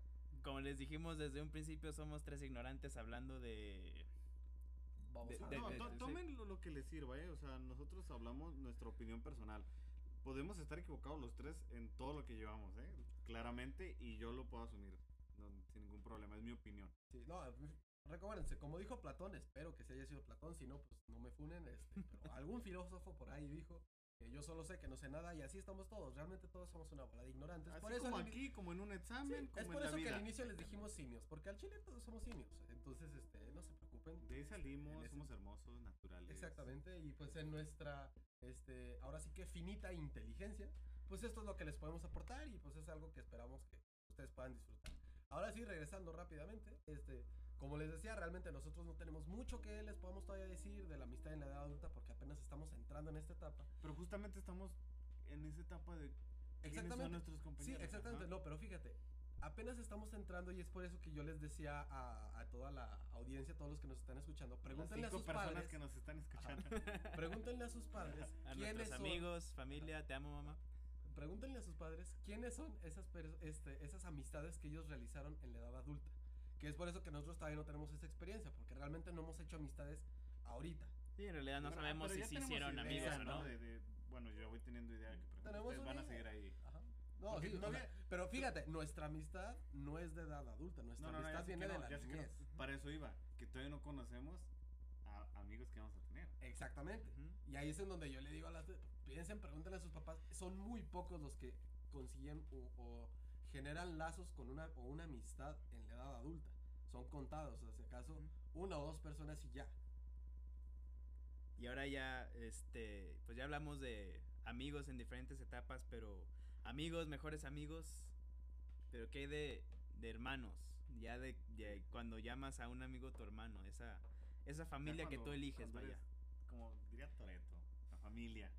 Como les dijimos desde un principio, somos tres ignorantes hablando de vamos De- a... de- No, de- tomen lo, lo que les sirva, ¿eh? O sea, nosotros hablamos nuestra opinión personal. Podemos estar equivocados los tres en todo lo que llevamos, ¿eh? Claramente, y yo lo puedo asumir no, sin ningún problema, es mi opinión. Sí, no, recuérdense, como dijo Platón, espero que se haya sido Platón, si no, pues no me funen, este, pero algún filósofo por ahí dijo que yo solo sé que no sé nada y así estamos todos, realmente todos somos una bola de ignorantes. Así por eso como aquí, como en un Sí, examen, es como por en la eso que al inicio les dijimos simios, porque al chile todos somos simios, entonces este, no se preocupen. De ahí salimos, ese- somos hermosos, naturales. Exactamente, y pues en nuestra, este, ahora sí que finita inteligencia, pues esto es lo que les podemos aportar y pues es algo que esperamos que ustedes puedan disfrutar. Ahora sí, regresando rápidamente, este, como les decía, realmente nosotros no tenemos mucho que les podamos todavía decir de la amistad en la edad adulta porque apenas estamos entrando en esta etapa. Pero justamente estamos en esa etapa de Exactamente. son nuestros Sí, compañeros. exactamente, Ajá. no, pero fíjate, apenas estamos entrando y es por eso que yo les decía a, a toda la audiencia, a todos los que nos están escuchando, Las pregúntenle a cinco sus personas padres, que nos están escuchando. pregúntenle a sus padres A quiénes nuestros son amigos, familia, te amo, mamá. Pregúntenle a sus padres quiénes son esas, este, esas amistades que ellos realizaron en la edad adulta. Que es por eso que nosotros todavía no tenemos esa experiencia, porque realmente no hemos hecho amistades ahorita. Sí, en realidad no Bueno, sabemos pero si se hicieron idea, amigos o ¿no? De- de- bueno, yo voy teniendo idea que por ejemplo, ustedes van a una seguir idea. ahí. No, sí, no sea, pero fíjate, nuestra amistad no es de edad adulta, nuestra No, no, amistad viene de la niñez. Para eso iba, que todavía no conocemos a amigos que vamos a tener. Exactamente. Y ahí es en donde yo le digo a las... Piensen, pregúntenle a sus papás. Son muy pocos los que consiguen o, o generan lazos con una, o una amistad en la edad adulta. Son contados, o sea, si acaso una o dos personas y ya. Y ahora ya, este, pues ya hablamos de amigos en diferentes etapas, pero amigos, mejores amigos, pero ¿qué hay de, de hermanos? Ya de, de cuando llamas a un amigo tu hermano, esa, esa familia que tú eliges, vaya. eres, como diría Toreto, la familia.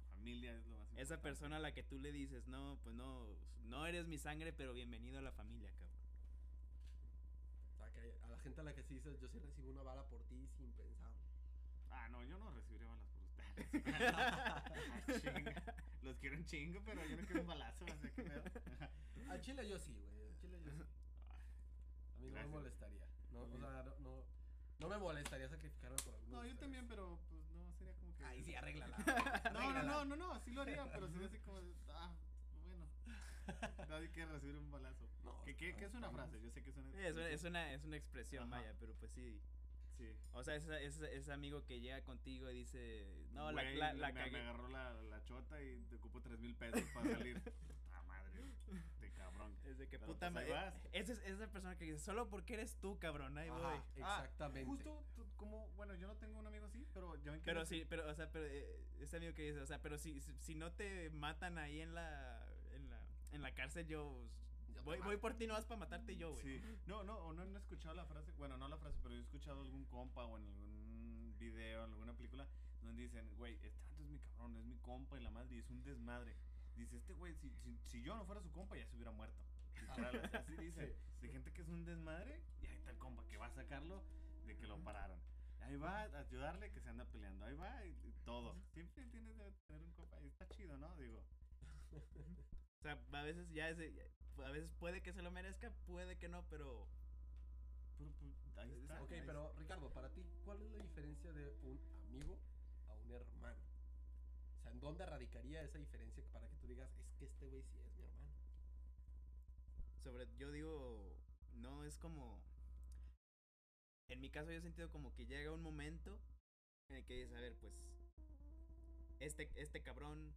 La familia es lo más importante. Esa persona a la que tú le dices, no, pues no, no eres mi sangre, pero bienvenido a la familia, cabrón. Que a la gente a la que sí dices, yo sí recibo una bala por ti sin pensar. Ah, no, yo no recibiré balas Los quiero un chingo, pero yo no quiero un balazo, sea, qué pedo. Al chile yo sí, güey. Al chile yo sí. A mí no me molestaría. No, o sea, no, no, no me molestaría sacrificarme por alguno No, yo también, pero pues no, sería como que. Ay, sí, arréglala. No, no, no, no, no, así lo haría, pero sería así como, ah, bueno. Nadie quiere recibir un balazo. No, ¿Qué, qué, qué es una estamos- frase? Yo sé que es una es, una, es, una, es una expresión, Ajá. vaya, pero pues sí. Sí. O sea, ese, ese, ese amigo que llega contigo y dice, no, la, Güey, la, la me, cagué. me agarró la, la chota y te ocupo tres mil pesos para salir. Ah, madre, de cabrón. Es de que Pero, puta pues, madre. vas. Esa es esa persona que dice, solo porque eres tú, cabrón, ahí Ajá, voy. exactamente. Justo tú- como, bueno, yo no tengo un amigo así, pero ya ven que Pero sí, pero, o sea, pero eh, ese amigo que dice, o sea, pero si, si, si no te matan ahí en la, en la, en la cárcel, yo voy, voy por ti no vas para matarte yo, güey. Sí. No, no, o no, no he escuchado la frase, bueno, no la frase, pero yo he escuchado algún compa o en algún video, en alguna película, donde dicen, güey, este vato es mi cabrón, es mi compa y la madre, y es un desmadre. Dice, este güey, si, si, si yo no fuera su compa, ya se hubiera muerto. Literal, así- dice. De gente que es un desmadre, y ahí está el compa que va a sacarlo de que lo pararon. Ahí va a ayudarle que se anda peleando. Ahí va y, y todo. Siempre tienes que tener un compa. Está chido, ¿no? Digo. O sea, a veces ya ese, a veces puede que se lo merezca, puede que no, pero pero, pues, ahí está. Ok, ahí pero Ricardo, para ti, ¿cuál es la diferencia de un amigo a un hermano? O sea, ¿en dónde radicaría esa diferencia para que tú digas, es que este güey sí es mi hermano? sobre, yo digo, no es como, en mi caso yo he sentido como que llega un momento en el que dices, a ver, pues, este, este cabrón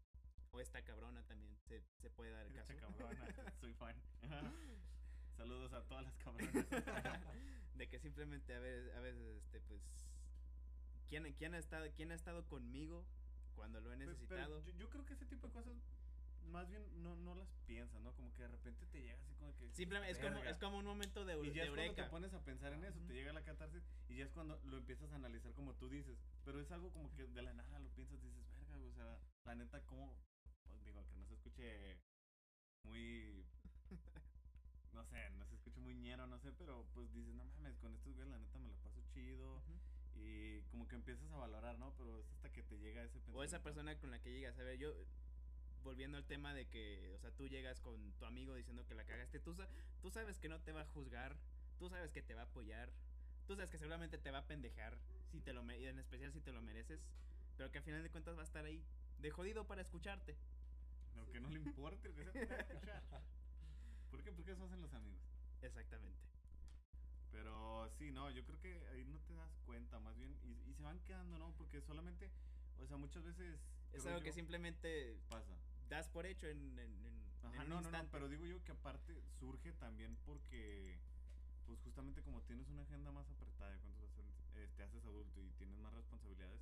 o esta cabrona también se, se puede dar el caso. Esta cabrona, soy fan. Saludos a todas las cabronas. de que simplemente a veces, a veces este, pues, ¿quién, quién, ha estado, ¿quién ha estado conmigo cuando lo he pero necesitado? yo, yo creo que ese tipo de cosas más bien no, no las piensas, ¿no? Como que de repente te llega así como que... Simplemente es como, es como un momento de, eu- Y ya es cuando eureka. te pones a pensar en eso, te llega la catarsis y ya es cuando lo empiezas a analizar como tú dices. Pero es algo como que de la nada lo piensas, dices, verga, o sea, la neta, como, pues, digo, que no se escuche muy, no sé, no se escuche muy ñero, no sé, pero pues dices, no mames, con estos güeyes la neta me lo paso chido. Y como que empiezas a valorar, ¿no? Pero es hasta que te llega ese pensamiento. O esa persona con la que llegas. A ver, yo, volviendo al tema de que, o sea, tú llegas con tu amigo diciendo que la cagaste, tú, tú sabes que no te va a juzgar, tú sabes que te va a apoyar, tú sabes que seguramente te va a pendejar si te lo en especial si te lo mereces, pero que al final de cuentas va a estar ahí, de jodido para escucharte. Que escuchar. ¿Por qué? Porque eso hacen los amigos. Exactamente. Pero sí, no, yo creo que ahí no te das cuenta, más bien, y, y se van quedando, ¿no? Porque solamente, o sea, muchas veces... Es algo que simplemente Pasa. das por hecho en, en, en- Ajá, en un no, no, no, pero digo yo que aparte surge también porque, pues justamente como tienes una agenda más apretada, cuando eh, te haces adulto y tienes más responsabilidades,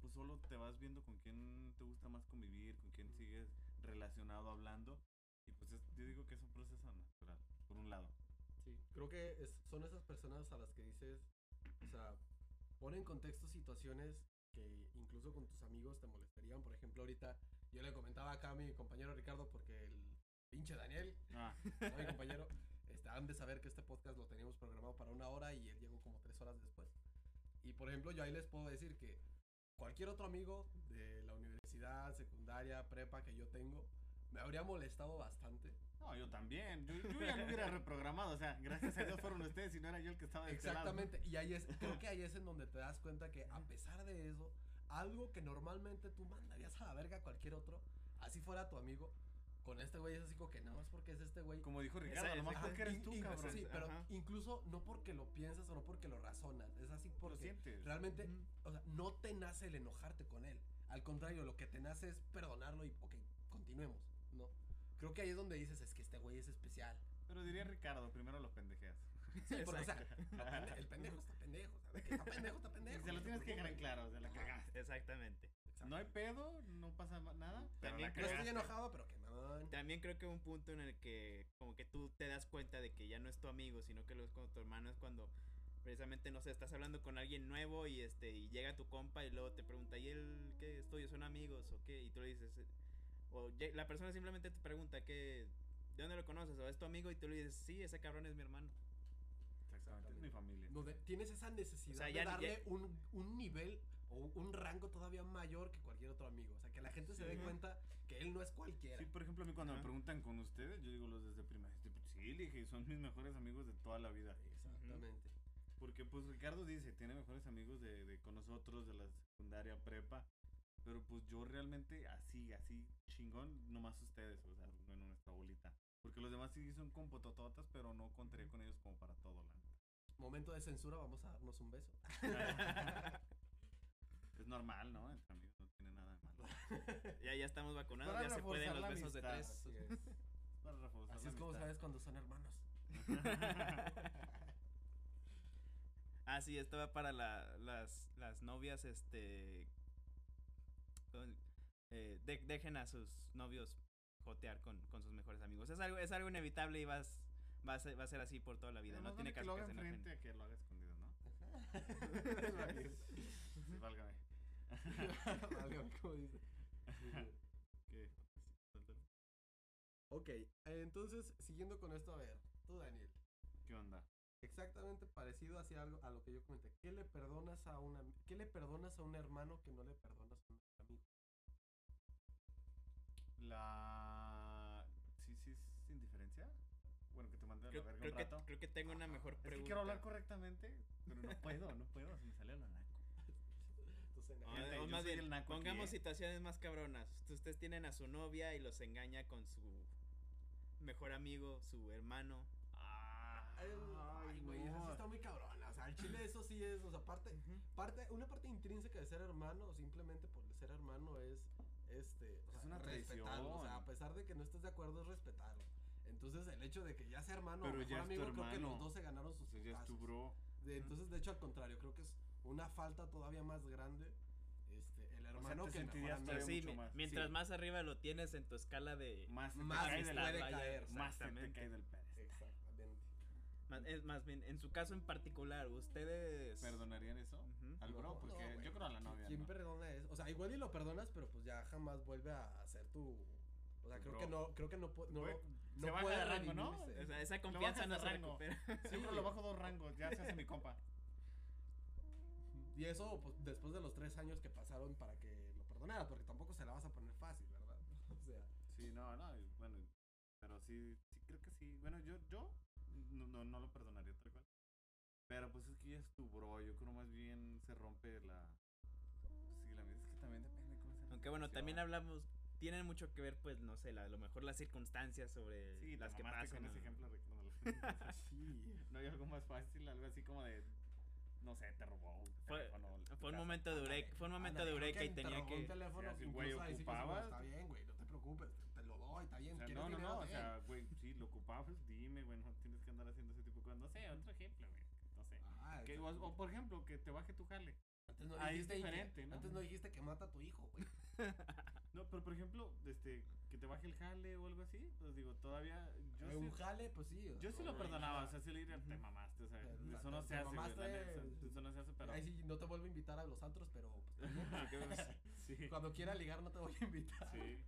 pues solo te vas viendo con quién te gusta más convivir, con quién sigues relacionado hablando, y pues es- yo digo que es un proceso natural, por un lado. Sí, creo que es- son esas personas a las que dices, o sea, ponen en contexto situaciones que incluso con tus amigos te molestarían. Por ejemplo, ahorita yo le comentaba acá a mi compañero Ricardo porque el pinche Daniel, Ah, ¿no? mi compañero, este, han de saber que este podcast lo teníamos programado para una hora y él llegó como tres horas después. Y por ejemplo, yo ahí les puedo decir que cualquier otro amigo de la universidad, secundaria, prepa que yo tengo, me habría molestado bastante. no, yo también, yo, yo ya lo hubiera reprogramado, o sea, gracias a Dios fueron ustedes y no era yo el que estaba de este lado. Exactamente, y ahí es, creo que ahí es en donde te das cuenta que a pesar de eso, algo que normalmente tú mandarías a la verga a cualquier otro, así fuera tu amigo, con este güey es así como que nada más porque es este güey. Como dijo Ricardo, Esa- nomás porque eres tú, in- cabrón. Sí, pero Ajá. incluso no porque lo piensas o no porque lo razonas, es así lo porque sientes. realmente, Ujú. o sea, no te nace el enojarte con él. Al contrario, lo que te nace es perdonarlo y, ok, continuemos, ¿no? Creo que ahí es donde dices, es que este güey es especial. Pero diría Ricardo, primero lo pendejeas. Sí, porque, o sea, pende- el pendejo está pendejo, o sea, de que está pendejo, está pendejo. se lo tienes que dejar en claro, o sea, la cagaste. Exactamente. No hay pedo, no pasa nada. Pero También la No estoy enojado, pero que no. También creo que un punto en el que como que tú te das cuenta de que ya no es tu amigo, sino que lo es con tu hermano es cuando precisamente no sé, estás hablando con alguien nuevo y este y llega tu compa y luego te pregunta, "¿Y él qué estudios son amigos o qué?" y tú le dices eh, o la persona simplemente te pregunta, "¿Qué ¿De dónde lo conoces? ¿O es tu amigo? Y tú le dices, sí, ese cabrón es mi hermano. Exactamente, es mi familia. No, de- tienes esa necesidad O sea, de darle ya- un, un nivel o un rango todavía mayor que cualquier otro amigo. O sea, que la gente se dé cuenta que él no es cualquiera. Sí, por ejemplo, a mí cuando me preguntan con ustedes, yo digo los desde primaria. Sí, le dije, son mis mejores amigos de toda la vida. Exactamente. Porque pues Ricardo dice, tiene mejores amigos de, de con nosotros, de la secundaria, prepa. Pero pues yo realmente así, así, chingón, nomás ustedes, o sea, bueno, nuestra bolita. Porque los demás sí son compotototas, pero no contaría con ellos como para todo, la neta. Momento de censura, vamos a darnos un beso. Es normal, ¿no? Entre amigos no tiene nada de malo. Ya, ya estamos vacunados, Para ya se pueden los besos de amistad. tres. Así es. Para reforzar Así la es como amistad. sabes cuando son hermanos. Ah, sí, esto va para la- las, las novias, este... eh, de- dejen a sus novios jotear con, con sus mejores amigos. Es algo, es algo inevitable y vas, va, a ser, va a ser así por toda la vida. Además, no tiene vale que caso lo que haga se enfrente a que lo haga escondido, ¿no? Sí, válgame. Válgame, como dice. ¿Qué? Ok, entonces, siguiendo con esto, a ver, tú, Daniel. ¿Qué onda? Exactamente parecido hacia algo a lo que yo comenté. ¿Qué le perdonas a una qué le perdonas a un hermano que no le perdonas a un amigo? La. Sí, sí, es indiferencia. Bueno, que te mande a la Creo, verga creo un que, rato. creo que tengo una mejor Es que pregunta. quiero hablar correctamente, pero no puedo, no puedo, se me sale lo naco. Entonces, O- Fíjate, o yo más soy bien, el naco aquí, pongamos ¿eh? situaciones más cabronas. Ustedes tienen a su novia y los engaña con su mejor amigo, su hermano. Ay, güey, esa sí está muy cabrona. O sea, el chile eso sí es, o sea, parte, parte, una parte intrínseca de ser hermano, simplemente por ser hermano es, este, o sea, Es una respetarlo. O sea, a pesar de que no estés de acuerdo es respetarlo. Entonces, el hecho de que ya sea hermano Pero o mejor amigo, creo que los dos se ganaron sus sea, ya es tu bro. De- entonces, de hecho, al contrario, creo que es una falta todavía más grande. Este, el hermano que mejor. O sea, todavía sí, mucho más. mientras Sí. más arriba lo tienes en tu escala de... Más te Más cae de la- puede caer. Más te cae del pedestal. Es más bien, en su caso en particular, ustedes... ¿Perdonarían eso? Ujú. Al bro, No, porque no, yo creo a la novia. ¿Quién ¿no? perdona eso? O sea, igual y lo perdonas, pero pues ya jamás vuelve a ser tu. O sea, creo bro. que no, creo que no, no, no se baja puede de rango, ¿no? redimirse. O sea, esa confianza no de se rango. Siempre lo bajo dos rangos, ya se hace mi compa. Y eso, pues, después de los tres años que pasaron para que lo perdonara, porque tampoco se la vas a poner fácil, ¿verdad? O sea, Sí, no, no, bueno, pero sí, sí creo que sí. Bueno, yo, yo no, no, no lo perdonaría tal cual. Pero pues es que ya es tu bro, yo creo más bien se rompe la... Pues sí, la es que también depende cómo sea la Aunque bueno, también hablamos, tienen mucho que ver, pues, no sé, la- a lo mejor las circunstancias sobre Sí, las que pasan. con ese ¿no? ejemplo, Ricardo. Sí. No hay algo más fácil, algo así como de... No sé, te robó un Fue- teléfono, Fue un momento de eureka, fue un momento de eureka y te tenía robó un que... teléfono, si el incluso güey ahí sí que ocupaba- Está bien, güey, no te preocupes, te, te lo doy, está bien. O sea, ¿quieres no, no, dinero? no, o sea, güey, sí, lo ocupaba, pues dime, güey, no andar haciendo ese tipo de cosas. No sé, otro ejemplo, güey, no sé. Ah, Que, o, o, por ejemplo, que te baje tu jale. Antes no ahí es dijiste que- diferente, ¿no? Antes no dijiste que mata a tu hijo, güey. No, pero por ejemplo, este, que te baje el jale o algo así, pues digo, todavía yo un sí, jale, pues sí. yo sí lo perdonaba, o sea, sí le diría, te mamaste, o sea, eso no se hace, eso, eso no se hace, pero... Ahí sí no te vuelvo a invitar a los antros, pero sí, cuando quiera ligar no te voy a invitar. sí,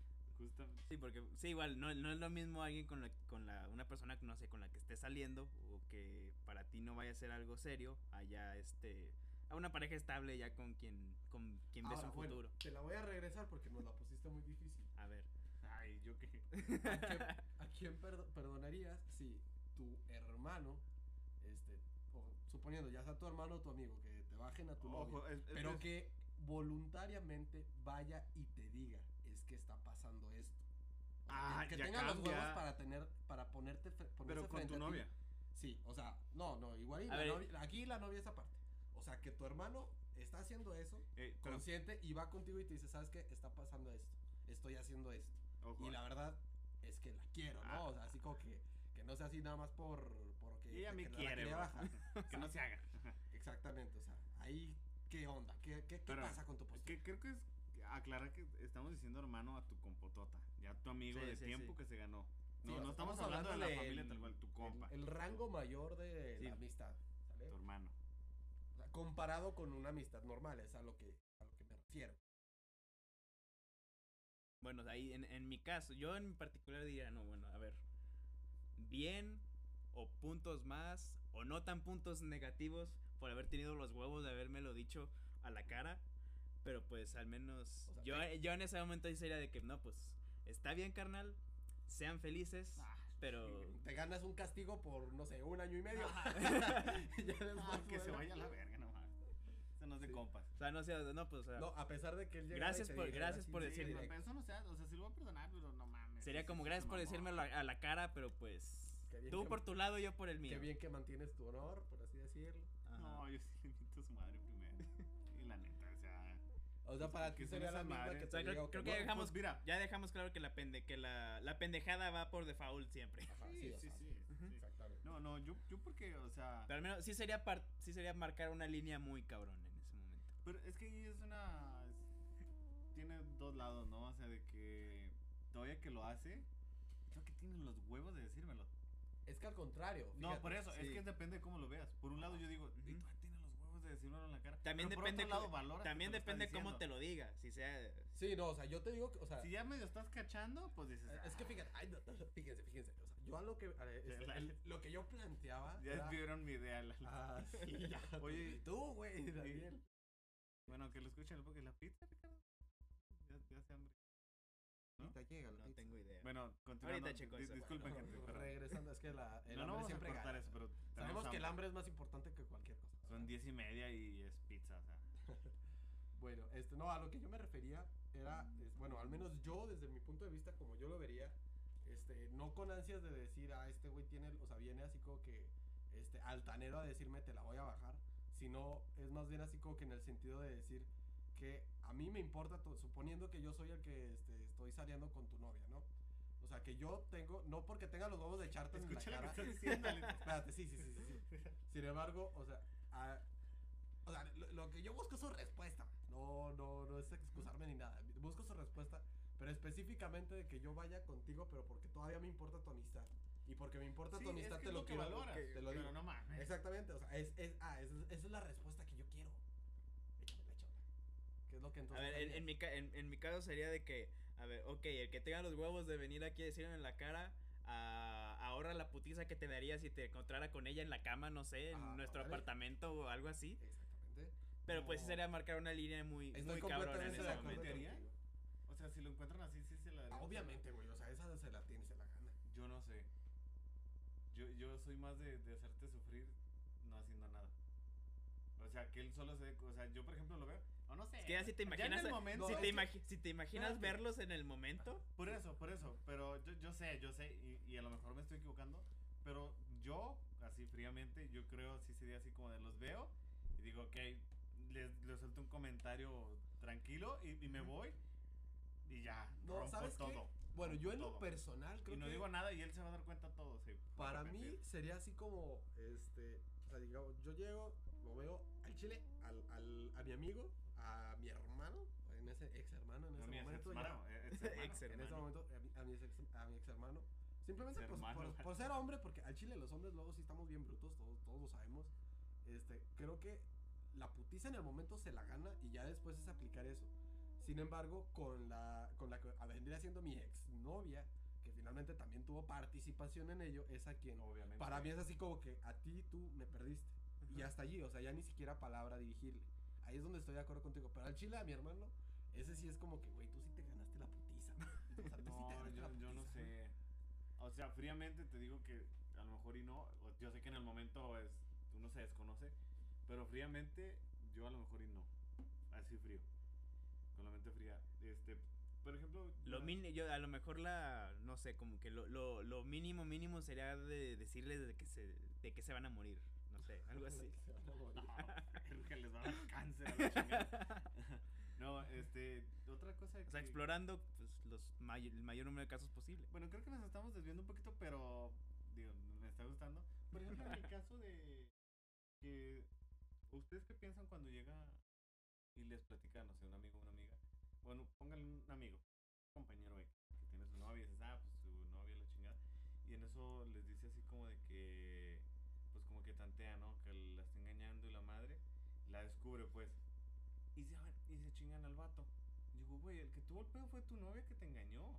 Sí, porque sí, igual, no, no es lo mismo alguien con la, con la, una persona, no sé, con la que estés saliendo o que para ti no vaya a ser algo serio, allá, este, a una pareja estable ya con quien, con quien ves un bueno, futuro. te la voy a regresar porque nos la pusiste muy difícil. A ver. ay, yo qué, ¿A quién, a quién perdo- perdonarías si tu hermano, este, o suponiendo ya sea tu hermano o tu amigo, que te bajen a tu novio, ojo, es, es- pero es- que voluntariamente vaya y te diga, que está pasando esto. O sea, Ah, que, que ya tenga los huevos para tener, para ponerte, pero con frente tu a ti. novia, Sí, o sea, no, no, igual y A la ver. novia- aquí la novia es aparte. O sea, que tu hermano está haciendo eso, eh, pero, consciente, y va contigo y te dice, ¿sabes qué? Está pasando esto, estoy haciendo esto. ojo, Y la verdad es que la quiero, ¿no? Ah. O sea, así como que, que no sea así nada más por, porque ella que me la quiere, bajar. que no se haga. Exactamente, o sea, ahí, ¿qué onda? ¿Qué, qué, qué Pero, pasa con tu postura? Que, creo que es aclarar que estamos diciendo hermano a tu compotota, ya tu amigo Sí, de sí, tiempo sí. que se ganó. No, no estamos hablando de la familia tal cual, tu compa, El, el rango mayor de Sí. la amistad, ¿sale? tu hermano. O sea, comparado con una amistad normal, es a lo que, a lo que me refiero. Bueno, ahí en, en mi caso, yo en particular diría, no, bueno, a ver, bien o puntos más o no tan puntos negativos por haber tenido los huevos de habérmelo dicho a la cara, pero pues al menos O sea, yo, yo en ese momento sí sería de que no, pues está bien carnal, sean felices, Ah, pero... Te ganas un castigo por, no sé, un año y medio. Y ya Ah, que se vaya a la verga nomás. Eso no es de Sí. compas. O sea, no sé, no, pues o sea, No, a pesar de que él Gracias por- gracias por decirme. Eso no se hace, o sea, sí lo voy a perdonar, pero no mames. sería como gracias por mamó. decírmelo a, a la cara, pero pues tú que- por tu lado, yo por el mío. Qué bien que mantienes tu honor, por así decirlo. Ajá. No, yo sí le invito a su madre primero. Y la neta, o sea. O sea, Pues, para que O te sea, creo- que no, dejamos- Pues mira. Ya dejamos claro que la, pende, que la, la pendejada va por default siempre. Ajá, Sí, o sí, sí. sí. Exactamente. No, no, yo, yo porque, o sea. Pero al menos sí sería, par- sí sería marcar una línea muy cabrón en ese momento. Pero es que es una. es- tiene dos lados, ¿no? O sea, de que todavía que lo hace, creo que tiene los huevos de decírmelo. Es que al contrario. No, por eso, es que depende de cómo lo veas. Por un lado, yo digo, y. todavía tiene los huevos de decírmelo en la cara. También Pero depende, Por otro lado, también te lo está depende cómo te lo diga. Si sea. Sí, no, o sea, yo te digo que, o sea, Si ya medio estás cachando, pues dices. es que "Ah". fíjate, ay, no, no, fíjense, fíjense. O sea, yo a lo que, a- este, la- el- lo que yo planteaba. Ya era- vieron mi idea. la- Ah, sí, ya. Oye, y tú, güey, Daniel. Bueno, que lo escuchen porque la pizza, Ricardo. Ya, ya se hambre. ¿no? Llega la No tengo idea. Bueno, continuando. Ahorita checo di- eso. Disculpen, Bueno, gente. pero- Regresando, es que la, el No, no hambre vamos a siempre cortar gana. eso, pero. Sabemos que el hambre es más importante que cualquier cosa. Son diez y media y es pizza, o sea. Bueno, este, no, a lo que yo me refería era, es- bueno, al menos yo, desde mi punto de vista, como yo lo vería, este, no con ansias de decir, ah, este güey tiene, o sea, viene así como que, este, altanero a decirme, te la voy a bajar, sino es más bien así como que en el sentido de decir que a mí me importa, suponiendo que yo soy el que, este, estoy saliendo con tu novia, ¿no? O sea, que yo tengo, no porque tenga los huevos de echarte en la Escucha lo que cara. estás diciendo, Alito. Espérate, sí, sí, sí, sí, sí. Sin embargo, o sea, a- o sea, lo, lo que yo busco es su respuesta. No, no, no es excusarme ni nada. Busco su respuesta, pero específicamente de que yo vaya contigo, pero porque todavía me importa tu amistad. Y porque me importa Sí, tu es amistad, que te es lo, lo que quiero. valoras, te lo pero digo. no mames. Exactamente, o sea, es, es, ah, esa es, es la respuesta que yo quiero. Échamela, échamela. ¿Qué es lo que A entonces ver, en, en mi, en, en mi caso sería de que, a ver, ok, el que tenga los huevos de venir aquí a decirme en la cara, ah, ahorra la putiza que te daría si te encontrara con ella en la cama, no sé, en Ah, nuestro apartamento o algo así. Exactamente. Pero pues sí No. sería marcar una línea muy, Estoy muy cabrona en ese momento. O sea, si lo encuentran así, sí se la Ah, obviamente, güey, o sea, esa se la tiene, se la gana. Yo no sé. Yo, yo soy más de, de hacerte sufrir no haciendo nada. sea, que él solo se, o sea, yo por ejemplo lo veo, o no sé. Es que ya si te ya en imaginas, el momento, si, te que- imagi- si te imaginas verlos en el momento, Por eso, por eso, pero yo, yo sé, yo sé, y, y a lo mejor me estoy equivocando, pero yo, así fríamente, yo creo sí sería así como de los veo y digo, ok, les, les suelto un comentario tranquilo y, y me voy y ya, No, rompo ¿sabes qué? todo. Bueno, yo en todo. lo personal creo Y no que digo nada y él se va a dar cuenta todo, sí. para mí sería así como, este, o sea, digamos, yo llego, lo veo al chile, al, al, a mi amigo, a mi hermano, en ese ex hermano en ese momento. ya- hermano, eh, ex hermano. Ex en ese hermano. momento a mi, a mi ex, a mi ex hermano. Simplemente Ex pues, hermano. por, por ser hombre, porque al chile los hombres luego sí estamos bien brutos, todos, todos lo sabemos. Este, creo que la putiza en el momento se la gana y ya después es aplicar eso. Sin embargo, con la, con la que vendría siendo mi ex novia, que finalmente también tuvo participación en ello, es a quien Obviamente. para mí es así como que a ti tú me perdiste. Y hasta allí, o sea, ya ni siquiera palabra dirigirle. Ahí es donde estoy de acuerdo contigo. Pero al chile, a mi hermano, ese sí es como que, güey, tú sí te ganaste la putiza. O sea, tú sí te No, ganaste la yo, yo no putiza, sé. O sea, fríamente te digo que a lo mejor y no. Yo sé que en el momento es, uno se desconoce. Pero fríamente, yo a lo mejor y no. Así frío. Con la mente fría. Este, por ejemplo. lo mini- yo a lo mejor la, no sé, como que lo, lo, lo mínimo mínimo sería de decirles de que se, de que se van a morir, no sé, algo así. Se van a morir. No, creo que les va a dar cáncer a la chingada. No, este, otra cosa O sea, que- explorando pues, los may- el mayor número de casos posible. Bueno, creo que nos estamos desviando un poquito, pero digo, me está gustando. Por ejemplo, en el caso de que ustedes qué piensan cuando llega y les platica, no sé, un amigo o una amiga. Bueno, pónganle un amigo, un compañero X, que tiene su novia y dices, ah, pues su novia la chingada. Y en eso les dice así como de que, que tantea, ¿no? Que la está engañando y la madre la descubre, pues. Y se, y se chingan al vato. Digo, güey, el que tuvo el pedo fue tu novia que te engañó.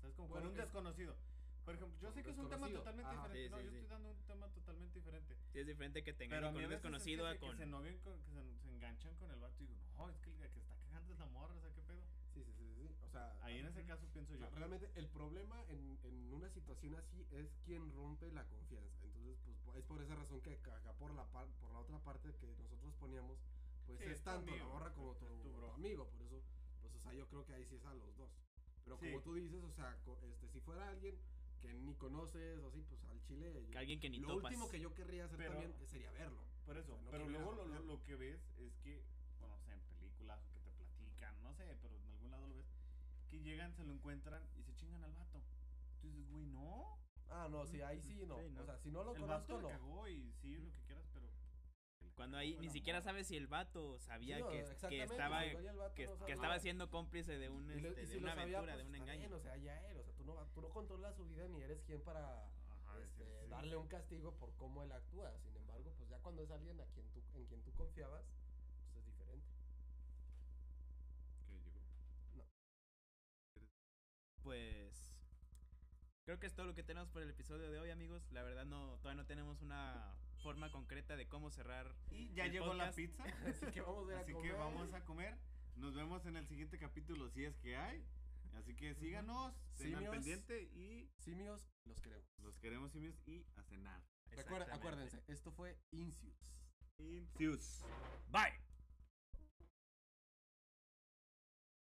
¿Sabes? Como Bueno, con un es- desconocido. Por ejemplo, yo sé que es un tema desconocido, totalmente ajá. diferente. Sí, no, sí, yo sí. estoy dando un tema totalmente diferente. Sí, es diferente que te engañen con un veces es que desconocido a que con... se novien con- que se, se enganchan con el vato y digo, no, es que el que está cagando es la morra, o sea, ¿qué pedo? Sí, sí, sí, sí. O sea, Ahí en ese caso pienso o sea, yo. realmente el problema en, en una situación así es quien rompe la confianza. Entonces, pues es por esa razón que acá por la, par- por la otra parte que nosotros poníamos, pues Sí, es tanto la amigo, morra como es tu, tu bro. tu amigo. Por eso, pues, o sea, yo creo que ahí sí es a los dos. Pero Sí. como tú dices, o sea, este, si fuera alguien que ni conoces o así, pues al chile. yo- Que alguien que ni lo topas. último que yo querría hacer Pero- también sería verlo. Por eso, O sea, no pero luego lo, lo- que ves es que, bueno, no sé, en películas o que te platican, no sé, pero en algún lado lo ves, que llegan, se lo encuentran y se chingan al vato. Tú dices, güey, no. Ah, no, sí, ahí sí no. Sí, no. O sea, si no lo el conozco, vato no. cagó y sí, lo que quieras, pero. Cuando ahí ni siquiera sabes si el vato sabía Sí, no, que, que estaba si que, no que estaba siendo cómplice de un Y, lo- este, de una sabía, aventura, pues, de un engaño. bien, o sea, ya él, o sea, tú no, tú no controlas su vida ni eres quien para Ajá, este, sí, sí. darle un castigo por cómo él actúa. Sin embargo, pues ya cuando es alguien a quien tú, en quien tú confiabas, pues es diferente. Que llegó. Pues creo que es todo lo que tenemos por el episodio de hoy, amigos. La verdad no todavía no tenemos una forma concreta de cómo cerrar. Y ya llegó la pizza. Así que vamos a Así que comer. vamos a comer. Nos vemos en el siguiente capítulo si es que hay. Así que síganos, Simios. pendiente y Simios, los queremos. los queremos simios y a cenar. Acuérdense, esto fue Incius. Incius. Bye.